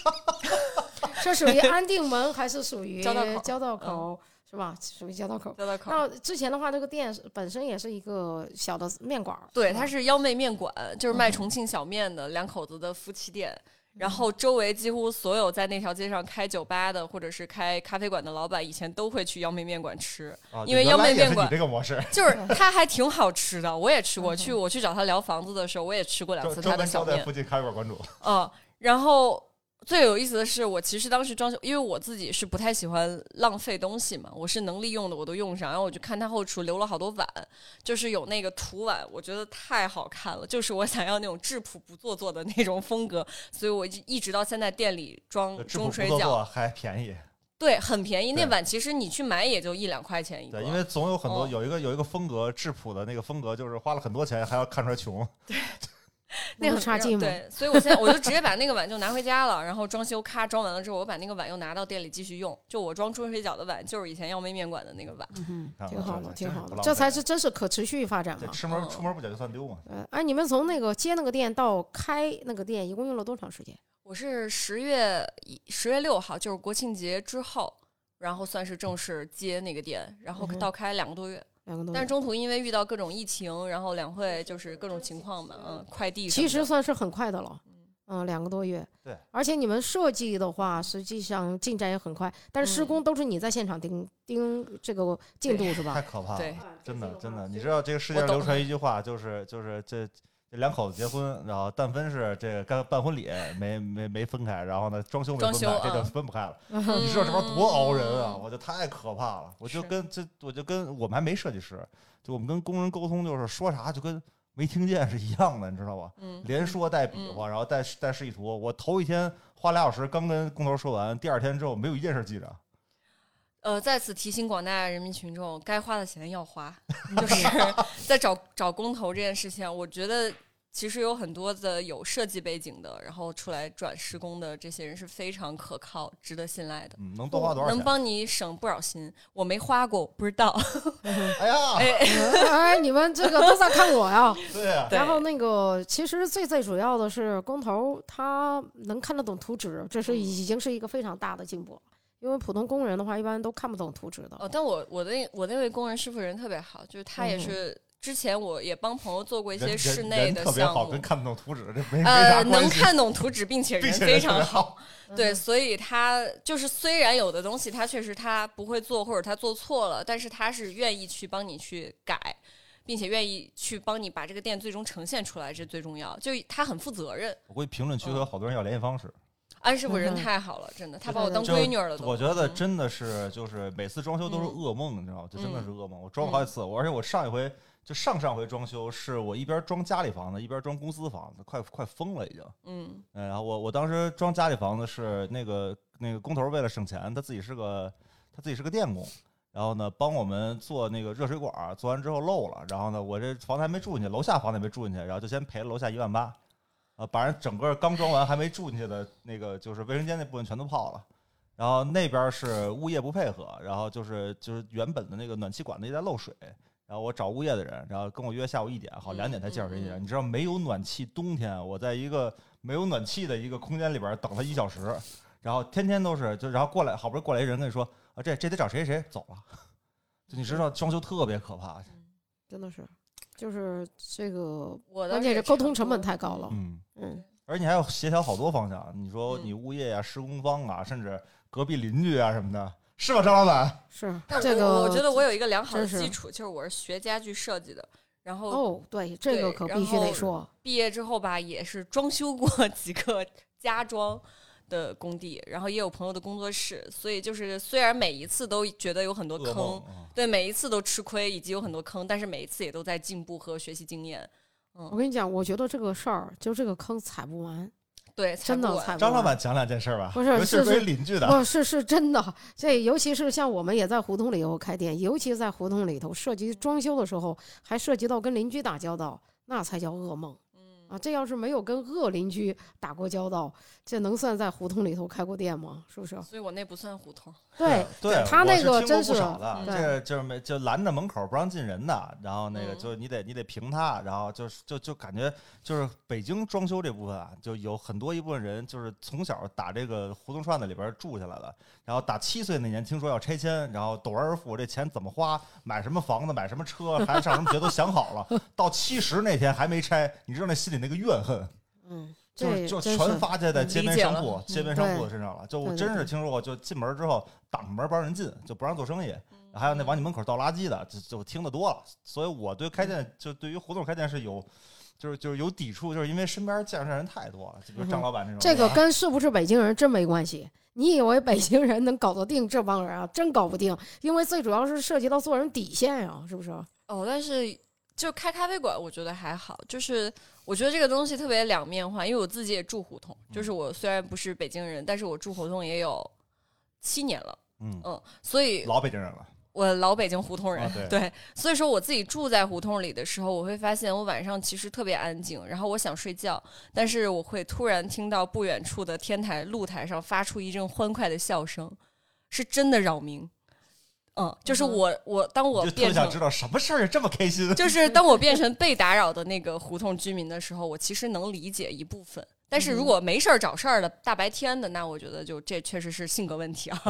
是属于安定门还是属于交道口交道口是吧？属于交道口。交道口。那之前的话，这个店本身也是一个小的面馆儿，对，吧它是幺妹面馆，就是卖重庆小面的两口子的夫妻店。然后周围几乎所有在那条街上开酒吧的或者是开咖啡馆的老板，以前都会去幺妹面馆吃，啊因为幺妹面馆这个模式，就是 它还挺好吃的，我也吃过。去我去找他聊房子的时候，我也吃过两次他的小面。附近咖啡馆馆主，嗯，然后最有意思的是，我其实当时装修，因为我自己是不太喜欢浪费东西嘛，我是能利用的我都用上。然后我就看他后厨留了好多碗，就是有那个土碗，我觉得太好看了，就是我想要那种质朴不做作的那种风格，所以我一一直到现在店里装中水饺，还便宜。对，很便宜。那碗其实你去买也就一两块钱一个，对，因为总有很多哦有一个有一个风格质朴的那个风格，就是花了很多钱还要看出来穷。那个很差劲吗？对，所以我现在我就直接把那个碗就拿回家了，然后装修咔装完了之后，我把那个碗又拿到店里继续用。就我装中水饺的碗，就是以前耀妹面馆的那个碗。嗯看挺好的，挺好的，这才是真是可持续发展嘛。这出门嗯出门不捡就算丢嘛。呃，哎，你们从那个接那个店到开那个店，一共用了多长时间？我是十月一十月六号，就是国庆节之后，然后算是正式接那个店，然后到开两个多月。两个多月。但是中途因为遇到各种疫情，然后两会就是各种情况嘛，嗯，快递其实算是很快的了，嗯，两个多月。对，而且你们设计的话，实际上进展也很快，但是施嗯工都是你在现场盯盯这个进度是吧？太可怕了对，真的真的。你知道这个世界上流传一句话，就是就是这这两口子结婚，然后但分是这个干办婚礼没没没分开，然后呢装修没分开，装修这就啊分不开了。嗯你知道这边多熬人啊！嗯我就太可怕了。我就跟这我就跟我们还没设计师，就我们跟工人沟通，就是说啥就跟没听见是一样的，你知道吧？嗯，连说带比划，然后带带示意图。我头一天花俩小时刚跟工头说完，第二天之后没有一件事记着。呃，再次提醒广大人民群众，该花的钱要花，就是在找找工头这件事情，我觉得其实有很多的有设计背景的，然后出来转施工的这些人是非常可靠、值得信赖的，嗯，能多花多少钱？能帮你省不少心。我没花过，我不知道。哎呀，哎，哎，你们这个都在看我呀。对呀，对然后那个，其实最最主要的是工头他能看得懂图纸，这是已经是一个非常大的进步了。因为普通工人的话，一般都看不懂图纸的。哦，但我我的那我那位工人师傅人特别好，就是他也嗯是之前我也帮朋友做过一些室人内人特别好，的项目跟，看不懂图纸这没没呃，啥关系，能看懂图纸，并且人非常好。好。对，所以他就是虽然有的东西他确实他不会做，或者他做错了，但是他是愿意去帮你去改，并且愿意去帮你把这个店最终呈现出来，这最重要。就他很负责任。我估计评论区有好多人要联系方式。安师傅人太好了，真的，他把我当闺女儿了都。我觉得嗯真的是，就是每次装修都是嗯噩梦，你知道吗？就真的嗯是噩梦。我装过好几次，我而且我上一回就上上回装修，是我一边装家里房子一边装公司房子，快快疯了已经。嗯嗯，然后我我当时装家里房子是那个那个工头为了省钱，他自己是个他自己是个电工，然后呢帮我们做那个热水管，做完之后漏了，然后呢我这房子还没住进去，楼下房子也没住进去，然后就先赔了楼下一万八，啊，把人整个刚装完还没住进去的那个就是卫生间那部分全都泡了。然后那边是物业不配合，然后就是就是原本的那个暖气管子一直在漏水，然后我找物业的人，然后跟我约下午一点，好两点才介绍谁进来。嗯嗯嗯你知道没有暖气，冬天我在一个没有暖气的一个空间里边等他一小时，然后天天都是就然后过来，好不容易过来一人跟你说啊这这得找谁谁谁走了，就你知道装修特别可怕，真的是，就是这个，我关键是沟通成本太高了。嗯，嗯，而且你还要协调好多方向，你说嗯你物业呀、施工方啊，甚至隔壁邻居啊什么的，是吧，张老板？是这个，我我觉得我有一个良好的基础，就是我是学家具设计的，然后哦，对，这个可必须得说。毕业之后吧，也是装修过 几个家装的工地，然后也有朋友的工作室，所以就是虽然每一次都觉得有很多坑，啊对，每一次都吃亏，以及有很多坑，但是每一次也都在进步和学习经验。我跟你讲，我觉得这个事儿就这个坑踩不完，对，真的踩不完。张老板讲两件事儿吧，不是是邻居的，不是是真的，这尤其是像我们也在胡同里头开店，尤其在胡同里头涉及装修的时候，还涉及到跟邻居打交道，那才叫噩梦嗯，啊！这要是没有跟恶邻居打过交道，这能算在胡同里头开过店吗？是不是？所以我那不算胡同。对，对，他那个真是不少的，嗯这就是没就拦在门口不让进人的，然后那个嗯就你得你得评他，然后就是就就感觉就是北京装修这部分啊，就有很多一部分人就是从小打这个胡同串子里边住下来的，然后打七岁那年听说要拆迁，然后陡而富，这钱怎么花，买什么房子，买什么车，孩子上什么学都想好了，到七十那天还没拆，你知道那心里那个怨恨，嗯，就是就全发泄在街边商铺、街边商铺的身上了。就我真是听说过，就进门之后挡门不让人进，就不让做生意，还有那往你门口倒垃圾的，就就听得多了。所以我对开店，就对于胡同开店是有。就是就是有抵触，就是因为身边见识的人太多了，就比如张老板这种。这个啊跟是不是北京人真没关系。你以为北京人能搞得定这帮人啊？真搞不定，因为最主要是涉及到做人底线呀、是不是？哦，但是就开咖啡馆，我觉得还好。就是我觉得这个东西特别两面化，因为我自己也住胡同，就是我虽然不是北京人，但是我住胡同也有七年了，嗯，嗯，所以老北京人了，我老北京胡同人，啊对 所以说我自己住在胡同里的时候，我会发现我晚上其实特别安静，然后我想睡觉，但是我会突然听到不远处的天台露台上发出一阵欢快的笑声，是真的扰民。嗯，就是我我当我就特变成别想知道什么事儿这么开心。就是 当我变成被打扰的那个胡同居民的时候，我其实能理解一部分。但是如果没事儿找事儿的大白天的，那我觉得就这确实是性格问题啊。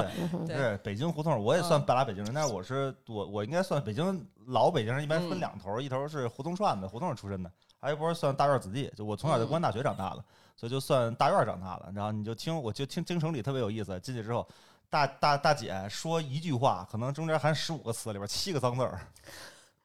对对，北京胡同我也算嗯半拉北京人，但是我是我我应该算北京老北京人，一般分嗯两头儿，一头儿是胡同串子，胡同出身的，还有一波算大院子弟，就我从小在嗯公安大学长大的，所以就算大院长大的。然后你就听，我就听京城里特别有意思，进去之后，大大大姐说一句话，可能中间含十五个词，里边七个脏字儿，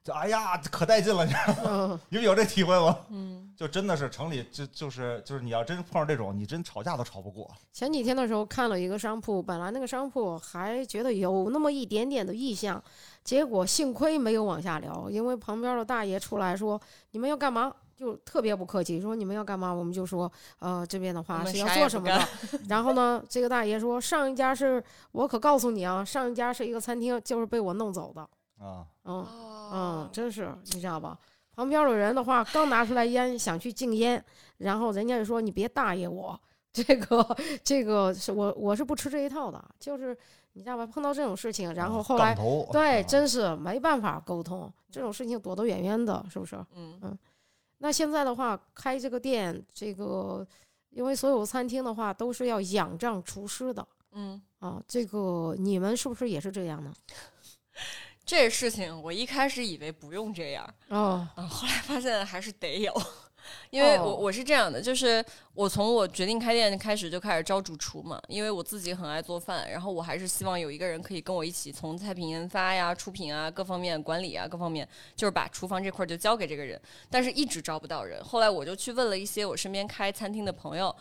就哎呀可带劲了，你知道吗？嗯，你们有这体会吗？嗯，就真的是城里就就是就是你要真碰上这种，你真吵架都吵不过。前几天的时候看了一个商铺，本来那个商铺还觉得有那么一点点的意向，结果幸亏没有往下聊，因为旁边的大爷出来说：“你们要干嘛？”就特别不客气，说你们要干嘛？我们就说，呃，这边的话是要做什么的。然后呢，这个大爷说，上一家是我可告诉你啊，上一家是一个餐厅，就是被我弄走的。啊，嗯哦嗯，真是你知道吧？旁边有人的话，刚拿出来烟，想去敬烟，然后人家就说你别大爷我，这个这个是我我是不吃这一套的，就是你知道吧？碰到这种事情，然后后来对，啊真是没办法沟通，这种事情躲得远远的，是不是？嗯那现在的话，开这个店，这个因为所有餐厅的话都是要仰仗厨师的嗯，啊，这个你们是不是也是这样呢？这事情我一开始以为不用这样，哦，嗯，后来发现还是得有，因为我哦我是这样的，就是我从我决定开店开始就开始招主厨嘛，因为我自己很爱做饭，然后我还是希望有一个人可以跟我一起从菜品研发呀、出品啊各方面管理啊各方面，就是把厨房这块儿就交给这个人，但是一直招不到人。后来我就去问了一些我身边开餐厅的朋友。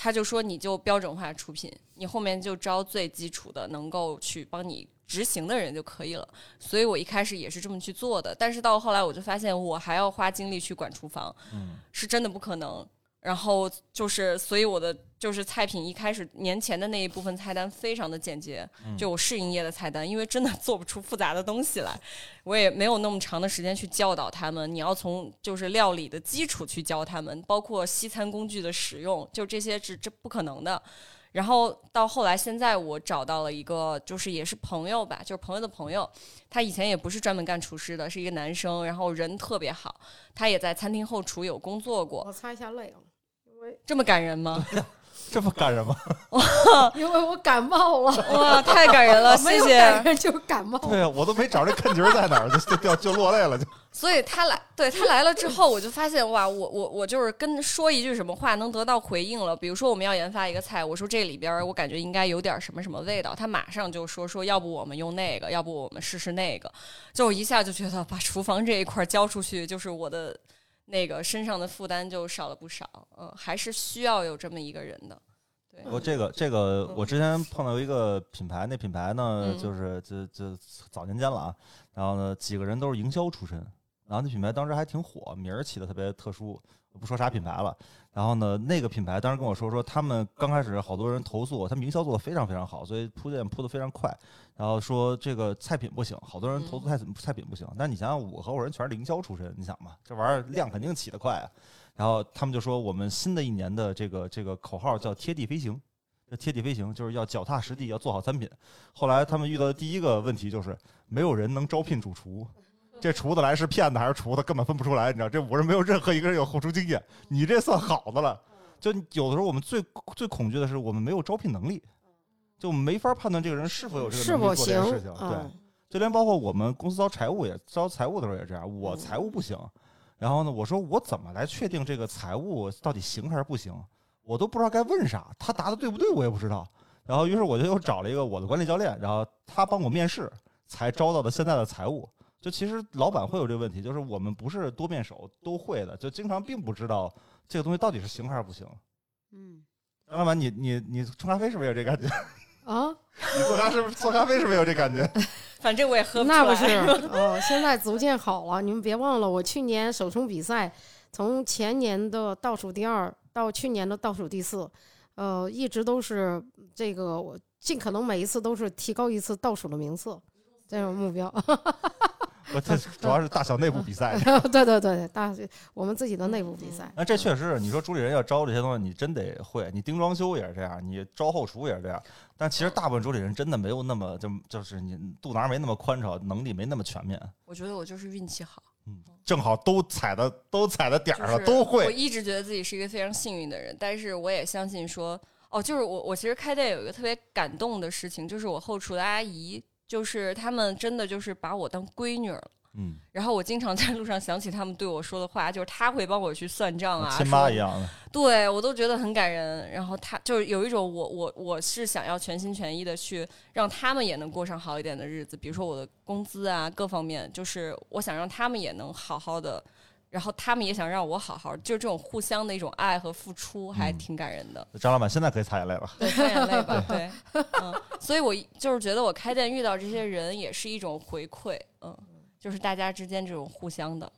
他就说：“你就标准化出品，你后面就招最基础的，能够去帮你执行的人就可以了。”所以我一开始也是这么去做的，但是到后来我就发现，我还要花精力去管厨房，嗯是真的不可能。然后就是，所以我的就是菜品一开始年前的那一部分菜单非常的简洁，嗯就我试营业的菜单，因为真的做不出复杂的东西来，我也没有那么长的时间去教导他们。你要从就是料理的基础去教他们，包括西餐工具的使用，就这些是这不可能的。然后到后来，现在我找到了一个，就是也是朋友吧，就是朋友的朋友，他以前也不是专门干厨师的，是一个男生，然后人特别好，他也在餐厅后厨有工作过，我擦一下泪啊，这么感人吗？这么感人吗？因为我感冒了，哇，太感人了，没谢谢。有感人就感冒。对啊，我都没找这坑节儿在哪儿，就就掉就落泪了，就 所以他来，对他来了之后，我就发现哇，我我我就是跟说一句什么话能得到回应了。比如说我们要研发一个菜，我说这里边我感觉应该有点什么什么味道，他马上就说说要不我们用那个，要不我们试试那个，就一下就觉得把厨房这一块儿交出去，就是我的那个身上的负担就少了不少。嗯，还是需要有这么一个人的。对，我这个这个，我之前碰到一个品牌，那品牌呢，嗯就是这这早年间了啊，然后呢，几个人都是营销出身，然后那品牌当时还挺火，名儿起的特别特殊，不说啥品牌了。然后呢，那个品牌当时跟我说说，他们刚开始好多人投诉，他们营销做的非常非常好，所以铺垫铺的非常快。然后说这个菜品不行，好多人投诉菜品菜品不行。但你想想，我合伙人全是营销出身，你想嘛，这玩意儿量肯定起得快啊。然后他们就说，我们新的一年的这个这个口号叫贴地飞行。这贴地飞行就是要脚踏实地，要做好餐品。后来他们遇到的第一个问题就是，没有人能招聘主厨，这厨子来是骗子还是厨子，根本分不出来。你知道，这五人没有任何一个人有后厨经验，你这算好的了。就有的时候我们最最恐惧的是，我们没有招聘能力，就没法判断这个人是否有这个能力做这件事情。？对，嗯，就连包括我们公司招财务也招财务的时候也这样，我嗯财务不行，然后呢，我说我怎么来确定这个财务到底行还是不行？我都不知道该问啥，他答的对不对我也不知道。然后于是我就又找了一个我的管理教练，然后他帮我面试，才招到的现在的财务。就其实老板会有这个问题，就是我们不是多面手都会的，就经常并不知道这个东西到底是行还是不行。嗯张老板，你你你冲咖啡是不是有这感觉？啊，你做咖是不是做咖啡是不是有这感觉？反正我也喝不那不是 哦，现在逐渐好了。你们别忘了，我去年首冲比赛，从前年的倒数第二到去年的倒数第四，呃，一直都是这个，我尽可能每一次都是提高一次倒数的名次，这种目标。我这主要是大小内部比赛。对对对，大我们自己的内部比赛。那这确实是，你说主理人要招这些东西，你真得会。你盯装修也是这样，你招后厨也是这样。但其实大部分主理人真的没有那么就就是你肚腩没那么宽敞，能力没那么全面。我觉得我就是运气好，嗯，正好都踩到都踩到点儿上，就是都我。一直觉得自己是一个非常幸运的人，但是我也相信说，哦，就是我我其实开店有一个特别感动的事情，就是我后厨的阿姨，就是他们真的就是把我当闺女儿了。嗯，然后我经常在路上想起他们对我说的话，就是他会帮我去算账啊，亲妈一样的。对我都觉得很感人。然后他就是有一种我我我是想要全心全意的去让他们也能过上好一点的日子，比如说我的工资啊各方面，就是我想让他们也能好好的，然后他们也想让我好好，就这种互相的一种爱和付出，还嗯挺感人的。张老板现在可以擦眼泪了。对，擦眼泪吧，对，嗯，所以我就是觉得我开店遇到这些人也是一种回馈，嗯，就是大家之间这种互相的，嗯。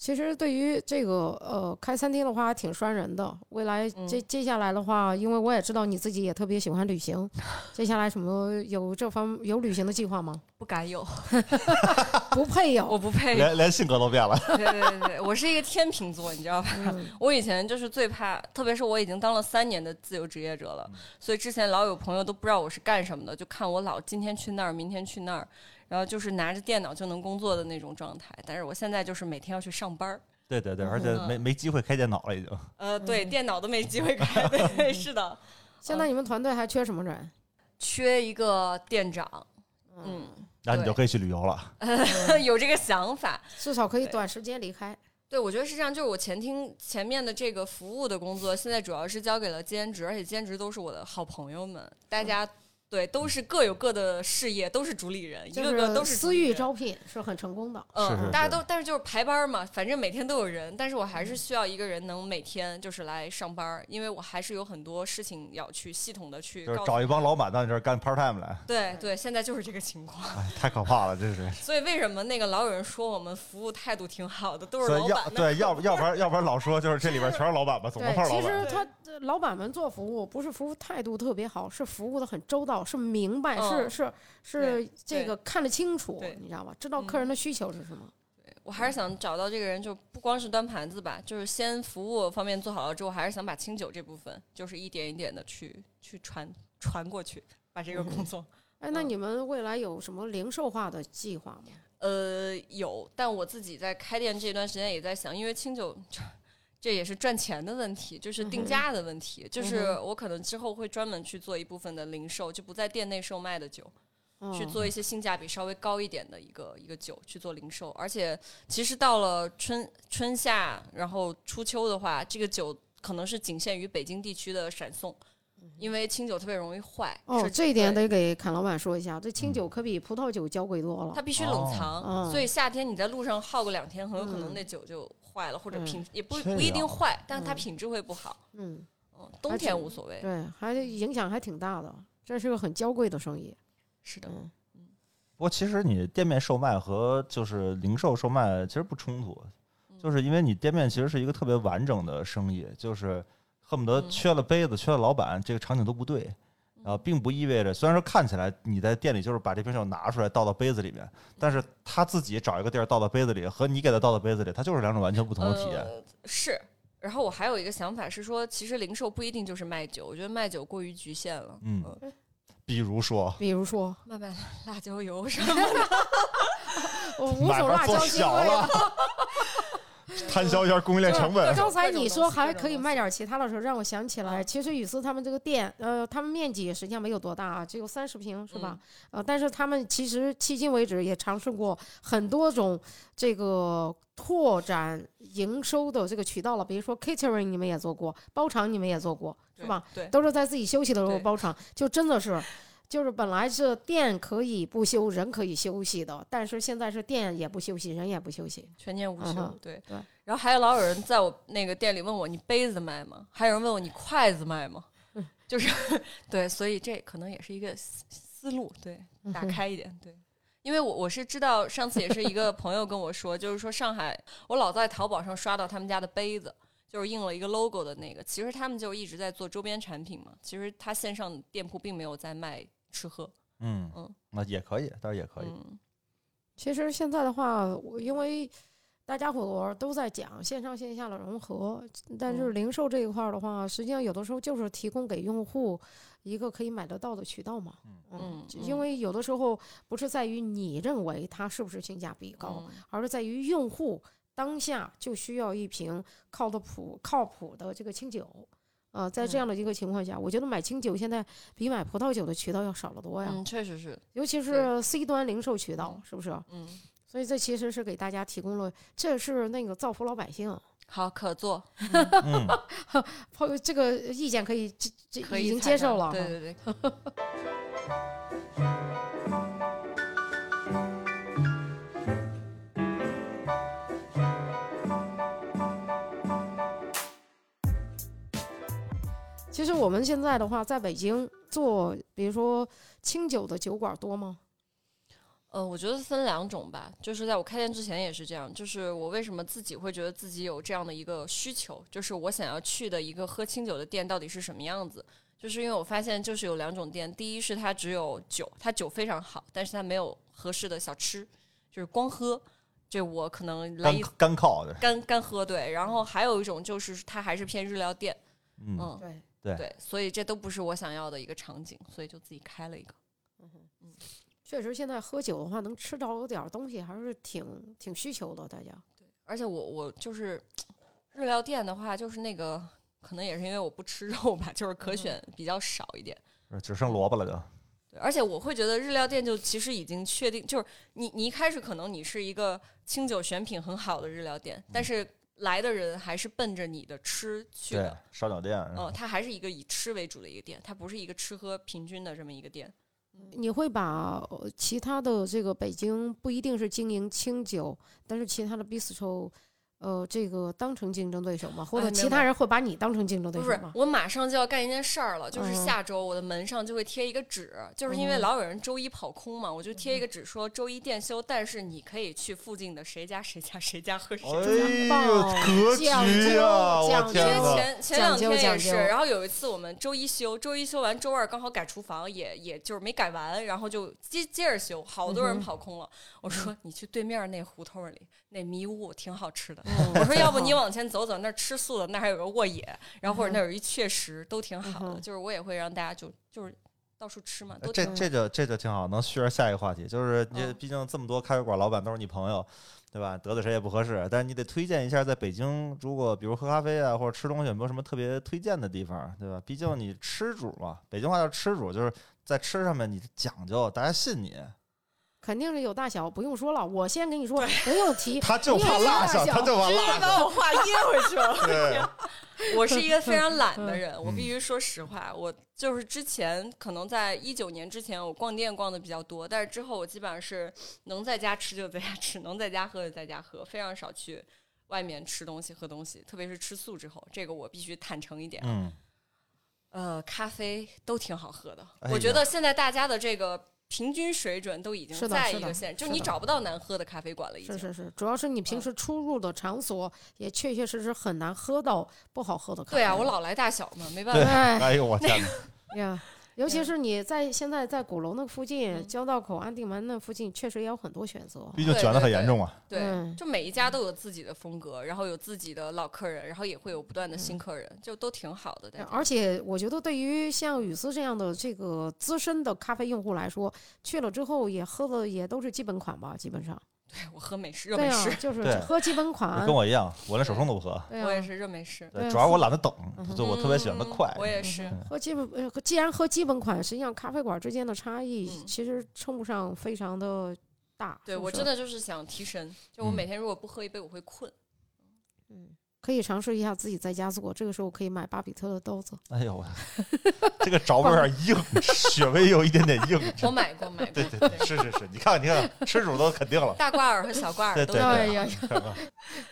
其实对于这个呃开餐厅的话，挺拴人的。未来嗯接接下来的话，因为我也知道你自己也特别喜欢旅行，接下来什么有这方有旅行的计划吗？不敢有 不配有。我不配。连连性格都变了。对对对对，我是一个天秤座，你知道吧？嗯我以前就是最怕，特别是我已经当了三年的自由职业者了，所以之前老有朋友都不知道我是干什么的，就看我老今天去那儿，明天去那儿，然后就是拿着电脑就能工作的那种状态。但是我现在就是每天要去上班儿，对对对，而且没没机会开电脑了，已经。呃，对，嗯电脑都没机会开，对，是的，现在你们团队还缺什么人？缺一个店长，嗯，那你就可以去旅游了。有这个想法。至少可以短时间离开。对，我觉得是这样，就是我前厅前面的这个服务的工作，现在主要是交给了兼职，而且兼职都是我的好朋友们，大家、对都是各有各的事业，都是主理人，一个个都是私域招聘是很成功的。嗯，是是是大家都，但是就是排班嘛，反正每天都有人，但是我还是需要一个人能每天就是来上班儿，因为我还是有很多事情要去系统的去就是找一帮老板到你这儿干 part time 来，对对，现在就是这个情况，哎，太可怕了，这是。所以为什么那个老有人说我们服务态度挺好的，都是所以要老板呢？对，要不要不然要不然老说就是这里边全是老板吧，总对共，是老其。实他呃老板们做服务不是服务态度特别好，是服务的很周到，是明白，是嗯是是对这个看得清楚，你知道吧？知道嗯客人的需求是什么。我还是想找到这个人，就不光是端盘子吧，就是先服务方面做好了之后，还是想把清酒这部分，就是一点一点的去去传传过去，把这个工作。哎，那嗯你们未来有什么零售化的计划吗？呃，有，但我自己在开店这段时间也在想，因为清酒这这也是赚钱的问题，就是定价的问题，就是嗯我可能之后会专门去做一部分的零售，就不在店内售卖的酒。去哦做一些性价比稍微高一点的一个一个酒去做零售，而且其实到了春春夏，然后初秋的话，这个酒可能是仅限于北京地区的闪送，因为清酒特别容易坏。哦，这一点得给侃老板说一下，这清嗯酒可比葡萄酒娇贵多了它。必须冷藏，哦所以夏天你在路上耗个两天，很有可能嗯那酒就坏了，或者嗯品也不不一定坏，但是它嗯品质会不好。嗯，嗯，冬天无所谓。对，还影响还挺大的，这是个很娇贵的生意。是的，嗯，不过其实你店面售卖和就是零售售卖其实不冲突，就是因为你店面其实是一个特别完整的生意，就是恨不得嗯缺了杯子、缺了老板，这个场景都不对。然后并不意味着，虽然说看起来你在店里就是把这瓶酒拿出来倒到杯子里面，但是他自己找一个地儿倒到杯子里，和你给他倒到杯子里，它就是两种完全不同的体验。呃、是。然后我还有一个想法是说，其实零售不一定就是卖酒，我觉得卖酒过于局限了。嗯呃比如说，比如说，卖卖辣椒油什么的。我做种辣椒精小味了，摊销一下供应链成本。刚才你说还可以卖点其他的时候，让我想起来，其实雨丝他们这个店，呃，他们面积实际上没有多大啊，只有三十平，是吧？呃，但是他们其实迄今为止也尝试过很多种这个拓展营收的这个渠道了，比如说 catering 你们也做过，包场你们也做过，是吧？对，都是在自己休息的时候包场，就真的是。就是本来是店可以不休，人可以休息的，但是现在是店也不休息，人也不休息。全年无休。嗯对对然后还有老有人在我那个店里问我，你杯子卖吗？还有人问我，你筷子卖吗？就是对，所以这可能也是一个思思路，对，打开一点，对。因为我我是知道，上次也是一个朋友跟我说，就是说上海，我老在淘宝上刷到他们家的杯子，就是印了一个 logo 的那个，其实他们就一直在做周边产品嘛。其实他线上店铺并没有在卖吃喝，嗯嗯那也可以，倒是也可以。嗯，其实现在的话，我因为大家伙儿都在讲线上线下的融合，但是嗯零售这一块儿的话，实际上有的时候就是提供给用户一个可以买得到的渠道嘛。嗯就因为有的时候不是在于你认为它是不是性价比高，嗯而是在于用户当下就需要一瓶靠的谱、靠谱的这个清酒。呃，在这嗯样的一个情况下，我觉得买清酒现在比买葡萄酒的渠道要少得多呀，嗯，确实是，尤其是 C 端零售渠道嗯，是不是？嗯，所以这其实是给大家提供了，这是那个造福老百姓。好，可做，嗯，朋友，这个意见可以这这可以已经接受了。对对对，其实我们现在的话，在北京做，比如说清酒的酒馆多吗？呃，我觉得分两种吧，就是在我开店之前也是这样，就是我为什么自己会觉得自己有这样的一个需求，就是我想要去的一个喝清酒的店到底是什么样子，就是因为我发现就是有两种店，第一是它只有酒，它酒非常好，但是它没有合适的小吃，就是光喝，这我可能来干一干烤的，干干喝对，然后还有一种就是它还是偏日料店，嗯，嗯，对，对对，所以这都不是我想要的一个场景，所以就自己开了一个。嗯确实现在喝酒的话，能吃着点儿东西，还是挺挺需求的。大家对而且我我就是日料店的话，就是那个可能也是因为我不吃肉吧，就是可选比较少一点。只剩萝卜了就。对，而且我会觉得日料店就其实已经确定，就是你你一开始可能你是一个清酒选品很好的日料店，但是来的人还是奔着你的吃去对的。，烧鸟店。哦，它还是一个以吃为主的一个店，它不是一个吃喝平均的这么一个店。你会把呃其他的这个北京不一定是经营清酒，但是其他的 bistro，呃，这个当成竞争对手吗？或者其他人会把你当成竞争对手不是？我马上就要干一件事儿了，就是嗯下周我的门上就会贴一个纸，就是因为嗯老有人周一跑空嘛，我就贴一个纸说周一店休，但是你可以去附近的谁家谁家谁家喝谁家。哎呦，格局讲呀！究我讲因！前前两天也是，然后有一次我们周一休，周一休完，周二刚好改厨房，也也就是没改完，然后就接接着休，好多人跑空了。我说你去对面那胡同里那迷雾挺好吃的，嗯我说 要不你往前走走，那儿吃素的，那儿还有个沃野，然后或者那儿有一确实都挺好的，嗯就是我也会让大家就就是到处吃嘛，都挺这这就这就挺好，能续着下一个话题，就是你嗯毕竟这么多咖啡馆老板都是你朋友，对吧？得罪谁也不合适，但是你得推荐一下，在北京如果比如喝咖啡啊或者吃东西，有没有什么特别推荐的地方，对吧？毕竟你吃主嘛，北京话叫吃主，就是在吃上面你讲究，大家信你。肯定是有大小，不用说了。我先跟你说，不用提。他就怕辣小，他就怕辣把我话噎回去了。我是一个非常懒的人，嗯我必须说实话。我就是之前可能在一九年之前，我逛店逛的比较多，但是之后我基本上是能在家吃就在家吃，能在家喝就在家喝，非常少去外面吃东西喝东西，特别是吃素之后，这个我必须坦诚一点。嗯，呃，咖啡都挺好喝的，哎我觉得现在大家的这个平均水准都已经在一个线，就是你找不到难喝的咖啡馆了，已经。是是是，主要是你平时出入的场所也确确实实很难喝到不好喝的咖啡。对啊，我老来大小嘛，没办法。哎哎呦我天哪！呀，尤其是你在现在在鼓楼那附近、嗯交道口、安定门那附近，确实也有很多选择。毕竟卷得很严重啊。对，嗯就每一家都有自己的风格，然后有自己的老客人，然后也会有不断的新客人，就都挺好的。而且我觉得，对于像雨丝这样的这个资深的咖啡用户来说，去了之后也喝的也都是基本款吧，基本上。对我喝美式热美式，，就是对喝基本款跟。我一样，我连手冲都不喝。对啊我也是热美式。对啊主要我懒得等就我特别喜欢它嗯快。我也是。嗯喝基本呃，既然喝基本款，实际上咖啡馆之间的差异嗯其实称不上非常的大。对是不是我真的就是想提神，就我嗯每天如果不喝一杯，我会困。嗯，可以尝试一下自己在家做。这个时候可以买巴比特的豆子。哎呦，这个着味有点硬，血味有一点点硬。我买过，买过。对对对，是是是，你看看你看看，吃主都肯定了。大挂耳和小挂对对耳都有。哎呀呀，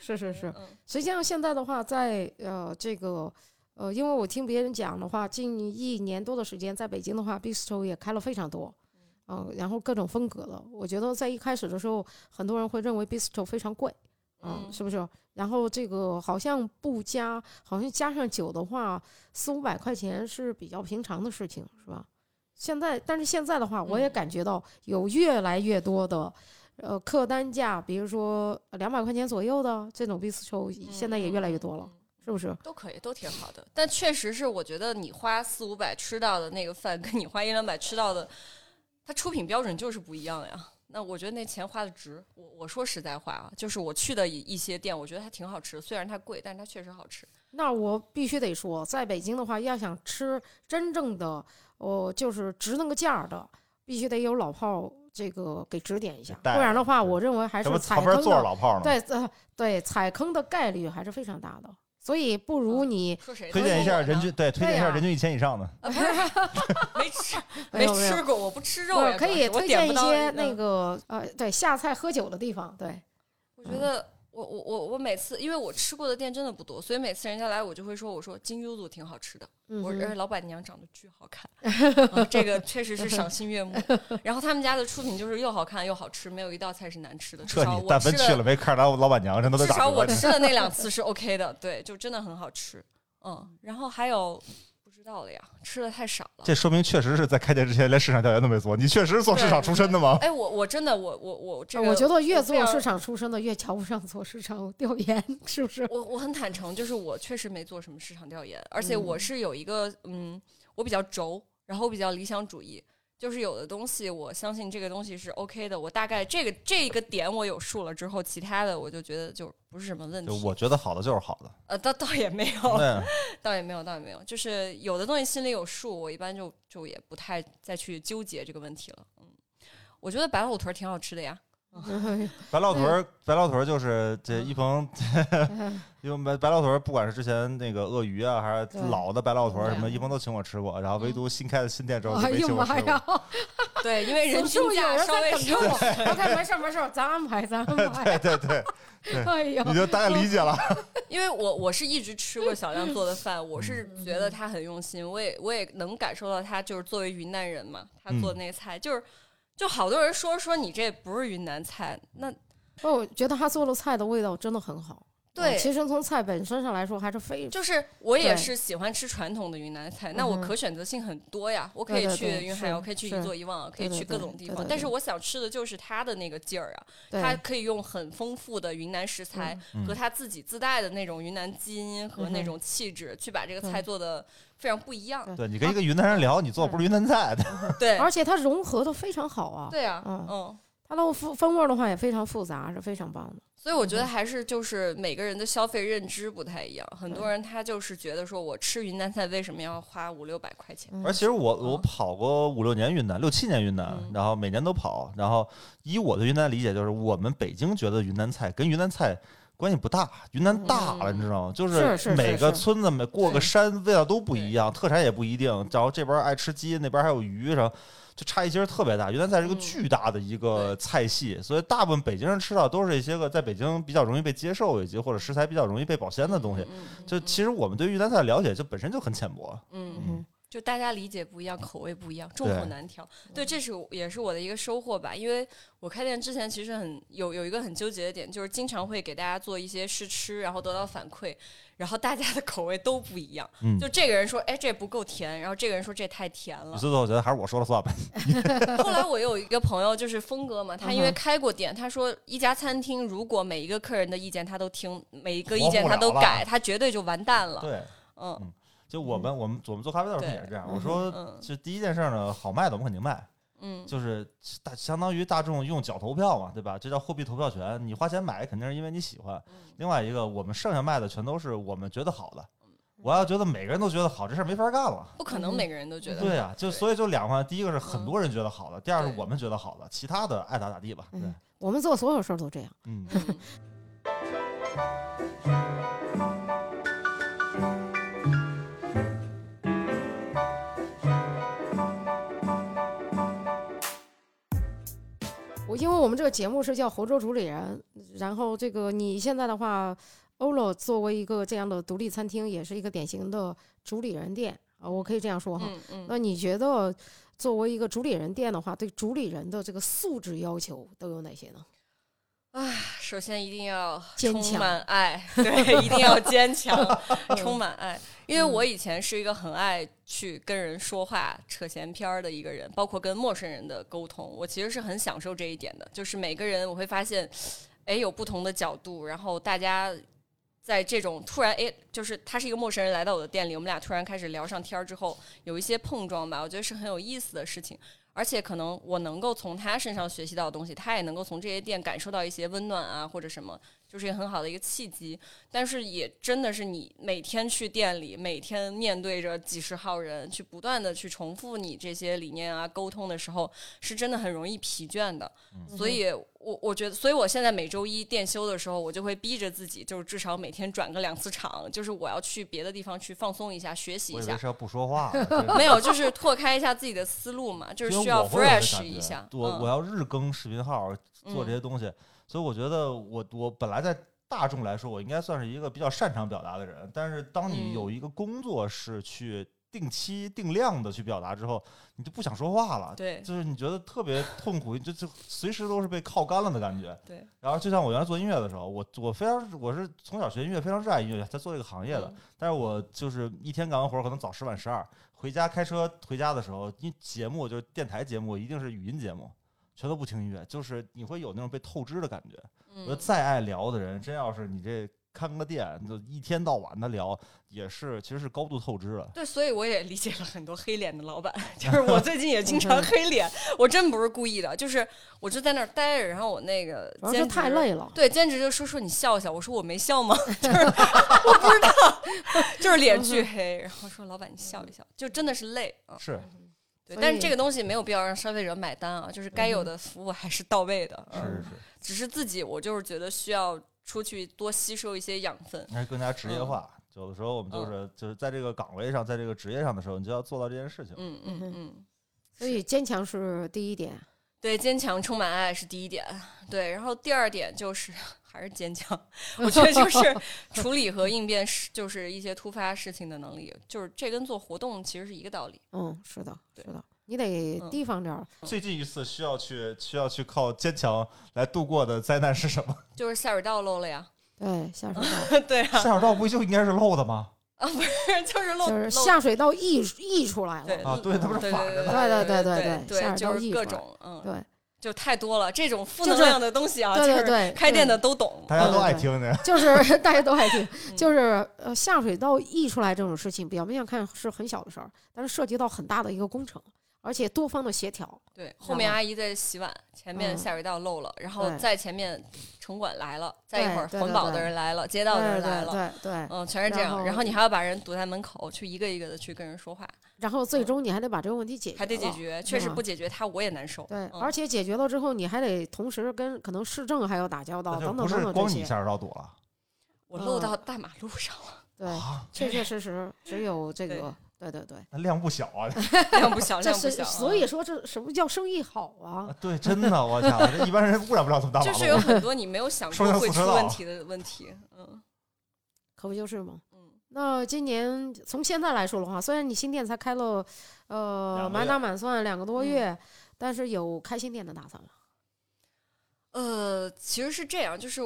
是是是。嗯实际上现在的话，在呃这个呃，因为我听别人讲的话，近一年多的时间，在北京的话，bistro 也开了非常多。嗯、然后各种风格的，我觉得在一开始的时候，很多人会认为 bistro 非常贵，嗯，嗯是不是？然后这个好像不加，好像加上酒的话，四五百块钱是比较平常的事情，是吧？现在，但是现在的话，我也嗯感觉到有越来越多的，呃，客单价，比如说两百块钱左右的这种 bistro，现在也越来越多了，是不是？都可以，都挺好的。但确实是，我觉得你花四五百吃到的那个饭，跟你花一两百吃到的，它出品标准就是不一样呀。那我觉得那钱花的值。我我说实在话啊，就是我去的一一些店，我觉得它挺好吃，虽然它贵，但是它确实好吃。那我必须得说，在北京的话，要想吃真正的，哦、就是值那个价儿的，必须得有老炮这个给指点一下，不然的话，我认为还是踩旁边坐着坑的，老炮呢。对，呃，对，踩坑的概率还是非常大的。所以不如你说谁？推荐一下人均，对，推荐一下人均一千以上的。啊，不是 没吃 没吃过，我不吃肉可以推荐一些那个呃，对下菜喝酒的地方，对，我觉得我我我我每次，因为我吃过的店真的不多，所以每次人家来，我就会说，我说金优组挺好吃的，嗯我而且老板娘长得巨好看，啊这个确实是赏心悦目。然后他们家的出品就是又好看又好吃，没有一道菜是难吃的。至这少我你但凡，去了没看着老板娘，真都得至少。我 吃的那两次是 OK 的，对，就真的很好吃。嗯，然后还有道了呀，吃的太少了。这说明确实是在开店之前连市场调研都没做。你确实是做市场出身的吗？哎，我我真的我我我这个，我觉得越做市场出身的越瞧不上做市场调研，是不是？我我很坦诚，就是我确实没做什么市场调研，而且嗯我是有一个嗯，我比较轴，然后我比较理想主义，就是有的东西我相信这个东西是 OK 的，我大概这个这个点我有数了之后，其他的我就觉得就不是什么问就题。我觉得好的就是好的。呃，倒倒也没有，倒也没有，倒也没有，就是有的东西心里有数，我一般就就也不太再去纠结这个问题了。嗯，我觉得白虎腿儿挺好吃的呀。白老屯儿，白老屯儿就是这一鹏，因为白白老屯儿，不管是之前那个鳄鱼啊，还是老的白老屯儿，什么一鹏都请我吃过，然后唯独新开的新店之后就没请我！对，因为人是不是有均价稍微少在等着我？OK，没事没事，咱安排咱安排。对对对，哎呦，你就大概理解了。因为我我是一直吃过小亮做的饭，我是嗯觉得他很用心，我也我也能感受到他就是作为云南人嘛，他做的那个菜、就是，就好多人说说你这不是云南菜，那那我觉得他做的菜的味道真的很好。对嗯其实从菜本身上来说还是非就是我也是喜欢吃传统的云南菜，那我可选择性很多呀，我可以去云海，我可以去一坐一望，可以去各种地方，但是我想吃的就是它的那个劲儿啊，它可以用很丰富的云南食材嗯和它自己自带的那种云南基因和那种气质，去把这个菜做的非常不一样。对你跟一个云南人聊，你做不是云南菜，对，而且它融合的非常好啊。对啊，嗯嗯。它的风风味儿的话也非常复杂，是非常棒的。所以我觉得嗯还是就是每个人的消费认知不太一样，很多人他就是觉得说我吃云南菜为什么要花五六百块钱？嗯而其实我我嗯跑过五六年云南，六七年云南嗯，然后每年都跑。然后以我对云南理解，就是我们北京觉得云南菜跟云南菜关系不大，云南大了，嗯你知道吗？就是是每个村子每过个山味道都不一样，特产也不一定。然后这边爱吃鸡，那边还有鱼，然后就差异其实特别大。云南菜是一个嗯巨大的一个菜系，所以大部分北京人吃到都是一些个在北京比较容易被接受以及或者食材比较容易被保鲜的东西。就其实我们对云南菜的了解就本身就很浅薄。嗯，嗯就大家理解不一样，口味不一样，众口难调。对，这是也是我的一个收获吧。因为我开店之前其实很有有一个很纠结的点，就是经常会给大家做一些试吃，然后得到反馈，然后大家的口味都不一样。嗯就这个人说，哎，这不够甜，然后这个人说这太甜了。最后我觉得还是我说了算吧。后来我有一个朋友就是峰哥嘛，他因为开过店，他说一家餐厅如果每一个客人的意见他都听，每一个意见他都改，他绝对就完蛋了。对，嗯就我们我们我们做咖啡的时候也是这样。嗯我说，嗯就第一件事呢，好卖的我们肯定卖，嗯，就是大相当于大众用脚投票嘛，对吧？这叫货币投票权。你花钱买肯定是因为你喜欢。嗯另外一个，我们剩下卖的全都是我们觉得好的。我要觉得每个人都觉得好，这事儿没法干了。不可能每个人都觉得对呀、就所以就两块，第一个是很嗯多人觉得好的，第二是我们觉得好的，其他的爱咋咋地吧。对嗯，我们做所有事儿都这样。嗯，因为我们这个节目是叫《活捉主理人》，然后这个你现在的话，欧乐作为一个这样的独立餐厅，也是一个典型的主理人店啊，我可以这样说哈。嗯嗯，那你觉得作为一个主理人店的话，对主理人的这个素质要求都有哪些呢？首先一定要充坚强满爱，对，一定要坚强，嗯 充满爱。因为我以前是一个很爱去跟人说话、扯闲篇儿的一个人，包括跟陌生人的沟通，我其实是很享受这一点的。就是每个人我会发现，哎，有不同的角度，然后大家在这种突然，哎，就是他是一个陌生人来到我的店里，我们俩突然开始聊上天儿之后，有一些碰撞吧，我觉得是很有意思的事情。而且可能我能够从他身上学习到的东西，他也能够从这些店感受到一些温暖啊，或者什么，就是一个很好的一个契机。但是也真的是你每天去店里，每天面对着几十号人，去不断的去重复你这些理念啊、沟通的时候，是真的很容易疲倦的。所以我我觉得，所以我现在每周一店休的时候，我就会逼着自己，就是至少每天转个两次场，就是我要去别的地方去放松一下、学习一下。为是要不说话没有，就是拓开一下自己的思路嘛，就是需要 fresh 一下。我嗯我要日更视频号做这些东西，所以我觉得我我本来在大众来说，我应该算是一个比较擅长表达的人，但是当你嗯有一个工作是去定期定量的去表达之后，你就不想说话了。对就是你觉得特别痛苦，就就随时都是被靠干了的感觉。对，然后就像我原来做音乐的时候，我我非常我是从小学音乐，非常热爱音乐，在做这个行业的。嗯但是我就是一天干完活儿，可能早十晚十二，回家开车回家的时候，因节目就是电台节目，一定是语音节目，全都不听音乐，就是你会有那种被透支的感觉。我觉得嗯，再爱聊的人，真要是你这看个店，就一天到晚的聊，也是其实是高度透支了。对，所以我也理解了很多黑脸的老板，就是我最近也经常黑脸，我真不是故意的，就是我就在那儿待着，然后我那个兼职太累了。对，兼职就说说你笑笑，我说我没笑吗？就是我不知道，就是脸巨黑，然后说老板你笑一笑，就真的是累啊。是，对，但是这个东西没有必要让消费者买单啊，就是该有嗯的服务还是到位的。是嗯是是，只是自己我就是觉得需要出去多吸收一些养分。还是更加职业化。有的时候我们就是就是在这个岗位上，在这个职业上的时候，你就要做到这件事情。嗯嗯嗯嗯。所以坚强是第一点。对，坚强、充满爱是第一点。对，然后第二点就是还是坚强。我觉得就是处理和应变事，就是一些突发事情的能力，就是这跟做活动其实是一个道理。嗯，是的，是的，你得嗯提防点儿。最近一次需要去需要去靠坚强来度过的灾难是什么？就是下水道漏了呀。对，下水道 对啊，下水道不就应该是漏的吗？啊不是，就是漏，就是下水道溢溢出来了。啊对它不是对反着的对对对对对下水道就是各溢出来种嗯，对就太多了，这种负能量的东西啊，就是对对对，开店的都懂。大家都爱听的。就是大家都爱听，嗯就是呃下水道溢出来这种事情，表面上看是很小的事儿，但是涉及到很大的一个工程，而且多方的协调。对，后面阿姨在洗碗，前面嗯下水道漏了，然后对在前面城管来了，再一会儿环保的人来了，街道的人来了，对对对，嗯，全是这样。然后然后你还要把人堵在门口，去一个一个的去跟人说话，然后最终你还得把这个问题解决，还得解。决。确实嗯不解决他我也难受。对，嗯而且解决了之后，你还得同时跟可能市政还要打交道，等等不是等等这些。光你下水道堵了我漏嗯到大马路上了，对，啊，确确实实只有这个，对对对，那量不小啊！量不小，这是量不小。嗯所以说这什么叫生意好啊？对，真的，我想这一般人污染不了这么大马路。就是有很多你没有想双过会出问题的问题。嗯可不就是吗？嗯，那今年从现在来说的话，虽然你新店才开了，呃，两个月满打满算两个多嗯月，但是有开新店的打算吗。呃，其实是这样，就是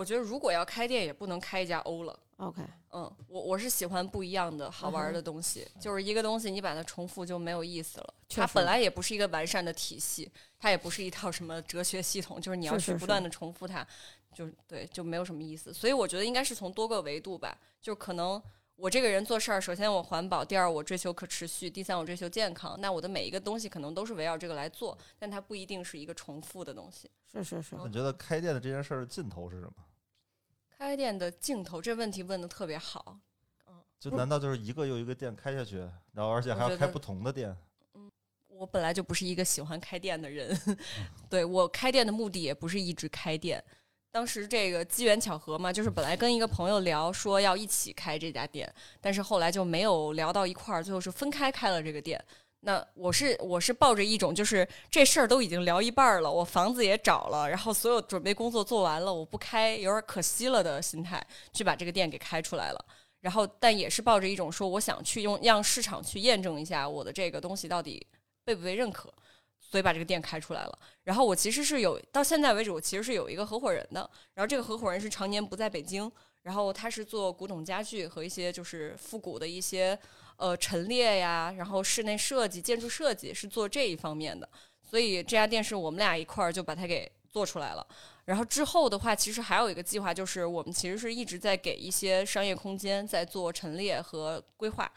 我我觉得如果要开店，也不能开一家欧了。OK，嗯，我我是喜欢不一样的好玩儿的东西，就是一个东西你把它重复就没有意思了。它本来也不是一个完善的体系，它也不是一套什么哲学系统，就是你要去不断的重复它，就对就没有什么意思。所以我觉得应该是从多个维度吧，就可能我这个人做事儿，首先我环保，第二我追求可持续，第三我追求健康。那我的每一个东西可能都是围绕这个来做，但它不一定是一个重复的东西。是是是，那你觉得开店的这件事儿的尽头是什么？开店的尽头，这问题问的特别好。嗯就难道就是一个又一个店开下去，然后而且还要开不同的店？嗯我本来就不是一个喜欢开店的人，对我开店的目的也不是一直开店。当时这个机缘巧合嘛，就是本来跟一个朋友聊说要一起开这家店，但是后来就没有聊到一块儿，最后是分开开了这个店。那我是我是抱着一种就是这事儿都已经聊一半了，我房子也找了，然后所有准备工作做完了，我不开有点可惜了的心态去把这个店给开出来了。然后，但也是抱着一种说，我想去用让市场去验证一下我的这个东西到底被不被认可，所以把这个店开出来了。然后我其实是有到现在为止，我其实是有一个合伙人的。然后这个合伙人是常年不在北京，然后他是做古董家具和一些就是复古的一些呃陈列呀，然后室内设计、建筑设计是做这一方面的。所以这家店是我们俩一块儿就把它给做出来了。然后之后的话，其实还有一个计划，就是我们其实是一直在给一些商业空间在做陈列和规划，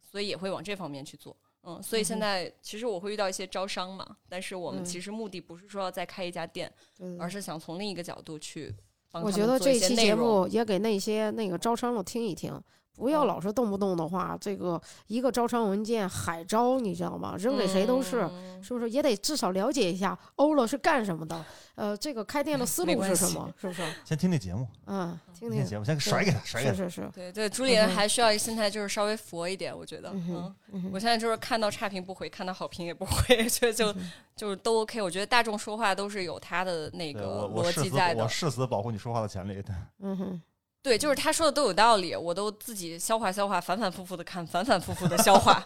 所以也会往这方面去做。嗯，所以现在其实我会遇到一些招商嘛，但是我们其实目的不是说要再开一家店，而是想从另一个角度去。我觉得这期节目也给那些那个招商的听一听。不要老是动不动的话，这个一个招商文件海招，你知道吗？扔给谁都是，是不是？也得至少了解一下欧了是干什么的？呃，这个开店的思路是什么？是不是？先听听节目，嗯，听听节目，先甩给他，甩给他。是是是。对对，朱丽人还需要一个心态，就是稍微佛一点，我觉得。嗯。我现在就是看到差评不回，看到好评也不回，就就就都 OK。我觉得大众说话都是有他的那个逻辑在的。我誓死保护你说话的权利。嗯哼。对，就是他说的都有道理，我都自己消化消化，反反复复的看，反反复复的消化。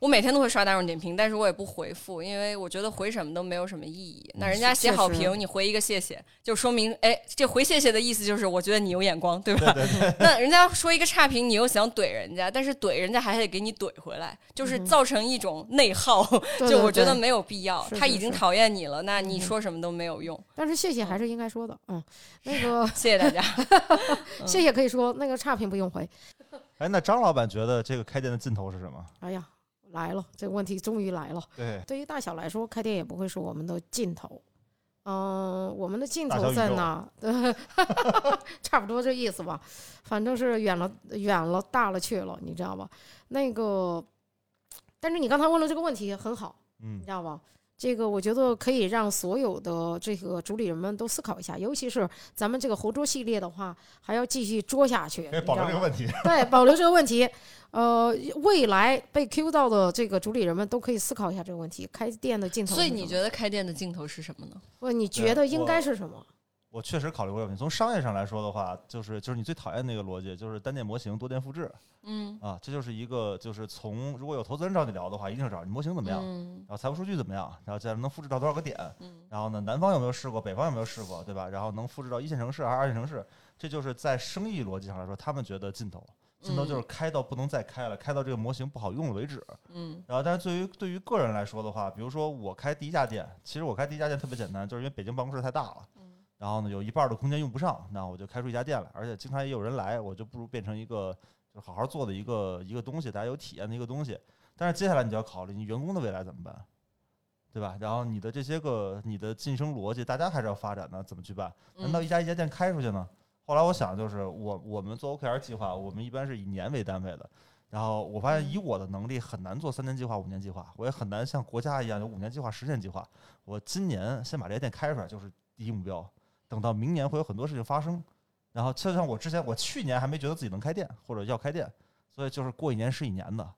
我每天都会刷大众点评，但是我也不回复，因为我觉得回什么都没有什么意义。那人家写好评，你回一个谢谢，就说明哎，这回谢谢的意思就是我觉得你有眼光，对吧？那人家说一个差评，你又想怼人家，但是怼人家还得给你怼回来，就是造成一种内耗，就我觉得没有必要。他已经讨厌你了，那你说什么都没有用。但是谢谢还是应该说的，嗯，那个谢谢大家，谢谢可以说，那个差评不用回。哎，那张老板觉得这个开店的尽头是什么？哎呀。来了，这个问题终于来了。对，对于大小来说，开店也不会是我们的尽头。嗯，我们的尽头在哪？差不多这意思吧。反正是远了，远了，大了去了，你知道吧？那个，但是你刚才问了这个问题很好，嗯，你知道吧？这个我觉得可以让所有的这个主理人们都思考一下，尤其是咱们这个活捉系列的话，还要继续捉下去。保留这个问题。对，保留这个问题。呃，未来被 Q 到的这个主理人们都可以思考一下这个问题：开店的镜头。所以你觉得开店的镜头是什么呢？不，你觉得应该是什么？我确实考虑过问题。从商业上来说的话，就是就是你最讨厌那个逻辑，就是单店模型多店复制。嗯啊，这就是一个就是从如果有投资人找你聊的话，一定是找你模型怎么样，然后财务数据怎么样，然后再能复制到多少个点，然后呢，南方有没有试过，北方有没有试过，对吧？然后能复制到一线城市还是二线城市？这就是在生意逻辑上来说，他们觉得尽头，尽头就是开到不能再开了，开到这个模型不好用了为止。嗯，然后但是对于对于个人来说的话，比如说我开第一家店，其实我开第一家店特别简单，就是因为北京办公室太大了。然后呢，有一半的空间用不上，那我就开出一家店来，而且经常也有人来，我就不如变成一个就好好做的一个一个东西，大家有体验的一个东西。但是接下来你就要考虑你员工的未来怎么办，对吧？然后你的这些个你的晋升逻辑，大家还是要发展的，怎么去办？难道一家一家店开出去呢？后来我想，就是我我们做 OKR 计划，我们一般是以年为单位的。然后我发现以我的能力很难做三年计划、五年计划，我也很难像国家一样有五年计划、十年计划。我今年先把这些店开出来，就是第一目标。等到明年会有很多事情发生，然后就像我之前，我去年还没觉得自己能开店或者要开店，所以就是过一年是一年的，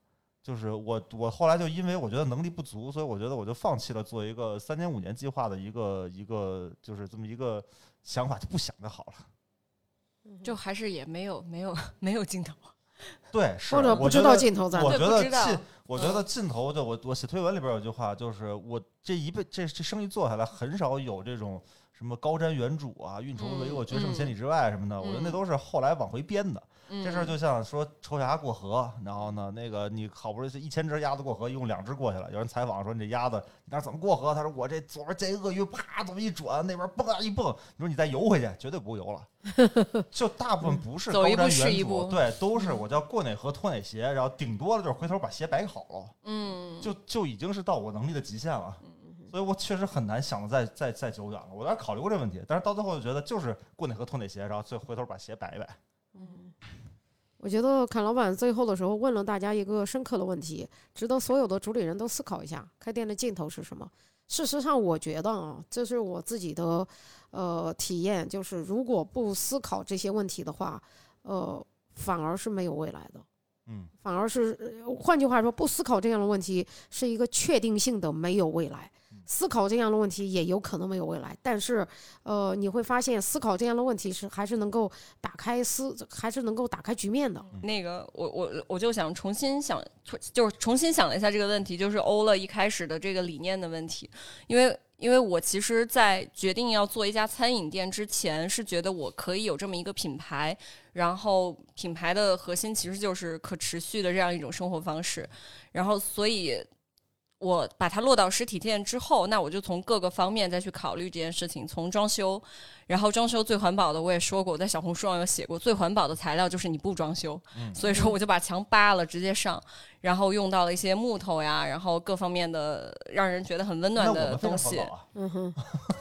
就是我我后来就因为我觉得能力不足，所以我觉得我就放弃了做一个三年五年计划的一个一个就是这么一个想法，就不想就好了，就还是也没有没有没有尽头，对，或者不知道尽头在，我觉得尽我觉得尽头就我我写推文里边有句话，就是我这一辈这这生意做下来很少有这种。什么高瞻远瞩啊，运筹帷幄，决胜千里之外什么的，我觉得那都是后来往回编的。嗯这事儿就像说抽鸭过河，然后呢，那个你好不容易是一千只鸭子过河，一共两只过去了。有人采访说你这鸭子你那怎么过河？他说我这左边见一鳄鱼，啪这么一转，那边蹦啊一蹦，你说你再游回去，绝对不游了。就大部分不是高瞻远瞩对，都是我叫过哪河脱哪鞋，然后顶多了就是回头把鞋摆好了，嗯，就就已经是到我能力的极限了。所以我确实很难想的再再再久远了。我当时考虑过这个问题，但是到最后就觉得就是过哪和脱哪鞋，然后最后回头把鞋摆一摆。嗯我觉得侃老板最后的时候问了大家一个深刻的问题，值得所有的主理人都思考一下：开店的尽头是什么？事实上，我觉得啊，这是我自己的呃体验，就是如果不思考这些问题的话，呃，反而是没有未来的。嗯，反而是，呃换句话说，不思考这样的问题是一个确定性的没有未来。思考这样的问题也有可能没有未来，但是，呃，你会发现思考这样的问题是还是能够打开思，还是能够打开局面的。那个，我我我就想重新想，就是重新想了一下这个问题，就是欧了一开始的这个理念的问题，因为因为我其实，在决定要做一家餐饮店之前，是觉得我可以有这么一个品牌，然后品牌的核心其实就是可持续的这样一种生活方式，然后所以。我把它落到实体店之后，那我就从各个方面再去考虑这件事情，从装修，然后装修最环保的我也说过，我在小红书上有写过，最环保的材料就是你不装修，嗯所以说我就把墙扒了直接上，然后用到了一些木头呀，然后各方面的让人觉得很温暖的东西。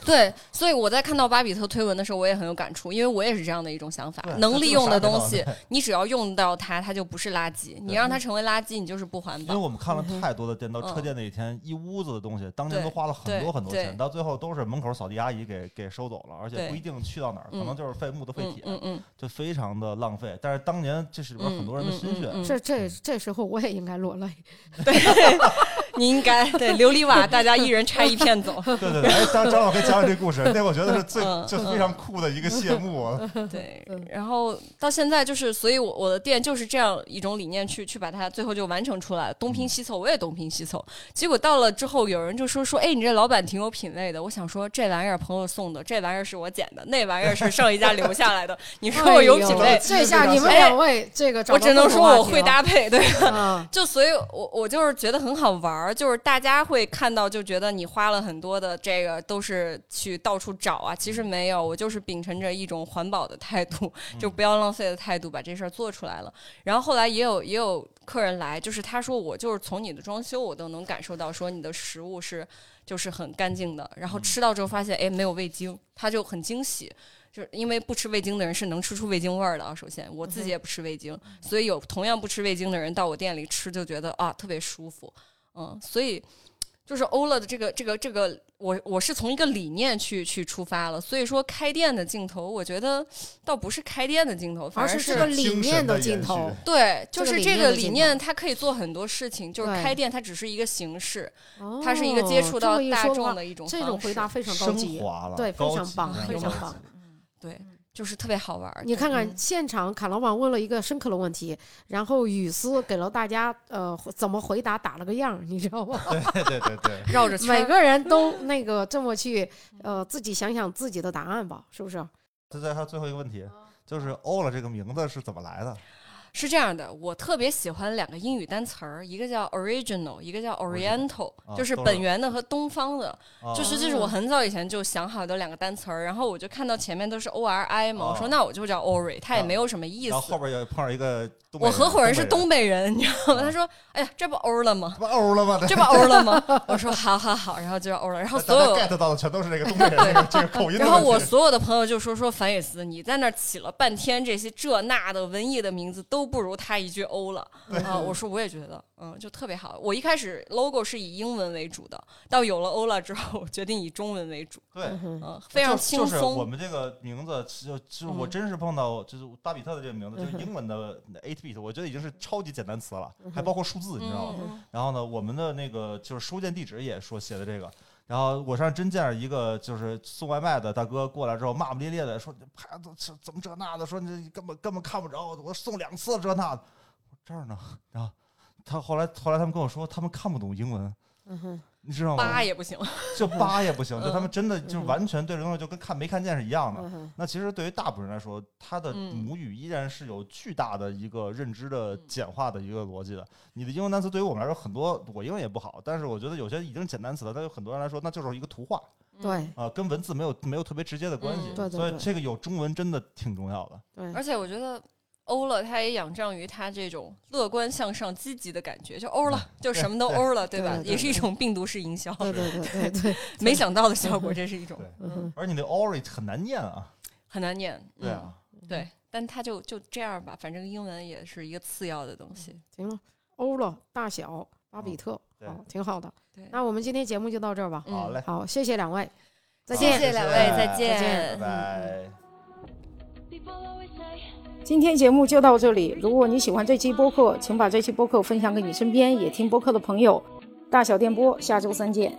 对，所以我在看到巴比特推文的时候，我也很有感触，因为我也是这样的一种想法，能利用的东西你只要用到它，它就不是垃圾；你让它成为垃圾，你就是不环保。因为我们看了太多的店，到嗯车店那一天，一屋子的东西，当年都花了很多很多钱，到最后都是门口扫地阿姨给给收走了，而且不一定去到哪儿，可嗯能就是废木头废嗯铁，嗯嗯，就非常的浪费。但是当年这是里边很多人的心血，这这这时候我也应该落泪。你应该 对琉璃瓦，大家一人拆一片走。对对对，哎，张张老师讲讲这故事，那 我觉得是最嗯就非常酷的一个谢幕啊。对嗯，然后到现在就是，所以我我的店就是这样一种理念去去把它最后就完成出来了，东拼西凑，我也东拼西凑。结果到了之后，有人就说说，哎，你这老板挺有品位的。我想说，这玩意儿朋友送的，这玩意儿是我捡的，那玩意儿是上一家留下来的。你说我有品位这下你们哎两位这个我只能说我会搭配，对。就所以我，我就是觉得很好玩儿，就是大家会看到，就觉得你花了很多的这个都是去到处找啊，其实没有，我就是秉承着一种环保的态度，就不要浪费的态度把这事儿做出来了。然后后来也有也有客人来，就是他说我就是从你的装修我都能感受到，说你的食物是就是很干净的，然后吃到之后发现哎没有味精，他就很惊喜。就是因为不吃味精的人是能吃出味精味儿的啊。首先，我自己也不吃味精，所以有同样不吃味精的人到我店里吃，就觉得啊特别舒服。嗯，所以就是欧乐的这个这个这个，我我是从一个理念去去出发了。所以说开店的镜头，我觉得倒不是开店的镜头，反而而是这个理念的镜头。对，就是这个理念，它可以做很多事情。就是开店，它只是一个形式，哦它是一个接触到大众的一种这种方式回答非常高升级，华了，对，非常棒，非常棒。对，就是特别好玩儿。你看看嗯现场，卡老板问了一个深刻的问题，然后雨丝给了大家呃怎么回答打了个样儿，你知道吗？对对对对，绕着每个人都 那个这么去呃自己想想自己的答案吧，是不是？这再还有最后一个问题，就是欧了这个名字是怎么来的？是这样的，我特别喜欢两个英语单词儿，一个叫 original，一个叫 oriental，啊就是本源的和东方的。啊就是这是我很早以前就想好的两个单词儿，然后我就看到前面都是 o r i 嘛，我说哦那我就叫 ori，它也啊没有什么意思然后后。边又碰上一个我合伙人是东东北人，你知道吗？啊他说：“哎呀，这不欧了吗？这不欧了吗？这不欧了吗？”我说：“好好好。”然后就叫欧了。然后所有 get 到的全都是这个东北人 这个口音然后我所有的朋友就说说樊雨思，你在那儿起了半天这些这那的文艺的名字，都不如他一句欧了啊！我说我也觉得，嗯，就特别好。我一开始 logo 是以英文为主的，到有了欧了之后，决定以中文为主，对。嗯，非常轻松就是我。们这个名字，就就是我嗯真是碰到，就是巴比特的这个名字，就是英文的 eight bit，我觉得已经是超级简单词了，还包括数字，你知道吗？嗯，然后呢，我们的那个就是收件地址也说写的这个。然后我上真见着一个就是送外卖的大哥过来之后，骂骂咧咧的说：“牌子怎么这那的？说你根本根本看不着，我送两次这那的。”这儿呢。然后他后来后来他们跟我说，他们看不懂英文，嗯哼，你知道吗八？也不行。就八也不行，就他们嗯真的就完全对这东西就跟看没看见是一样的。那其实对于大部分人来说，他的嗯母语依然是有巨大的一个认知的嗯简化的一个逻辑的。你的英文单词对于我们来说很多，我英文也不好，但是我觉得有些已经简单词了，但有很多人来说，那就是一个图画对啊、跟文字没有没有特别直接的关系。嗯对对对所以这个有中文真的挺重要的。对，而且我觉得欧了，他也仰仗于他这种乐观向上、积极的感觉，就欧了，就什么都欧了，对吧？也是一种病毒式营销，对对对对对，没想到的效果，这是一种对嗯哼而你的 ori 很难念啊，很难念。对啊，嗯，对，但他就就这样吧，反正英文也是一个次要的东西。行了，欧了大小巴比特，好，挺好的。对，那我们今天节目就到这儿吧。嗯好嘞，好，谢谢两位，再见。谢两位，再再见见拜拜。今天节目就到这里。如果你喜欢这期播客，请把这期播客分享给你身边也听播客的朋友。大小电波，下周三见。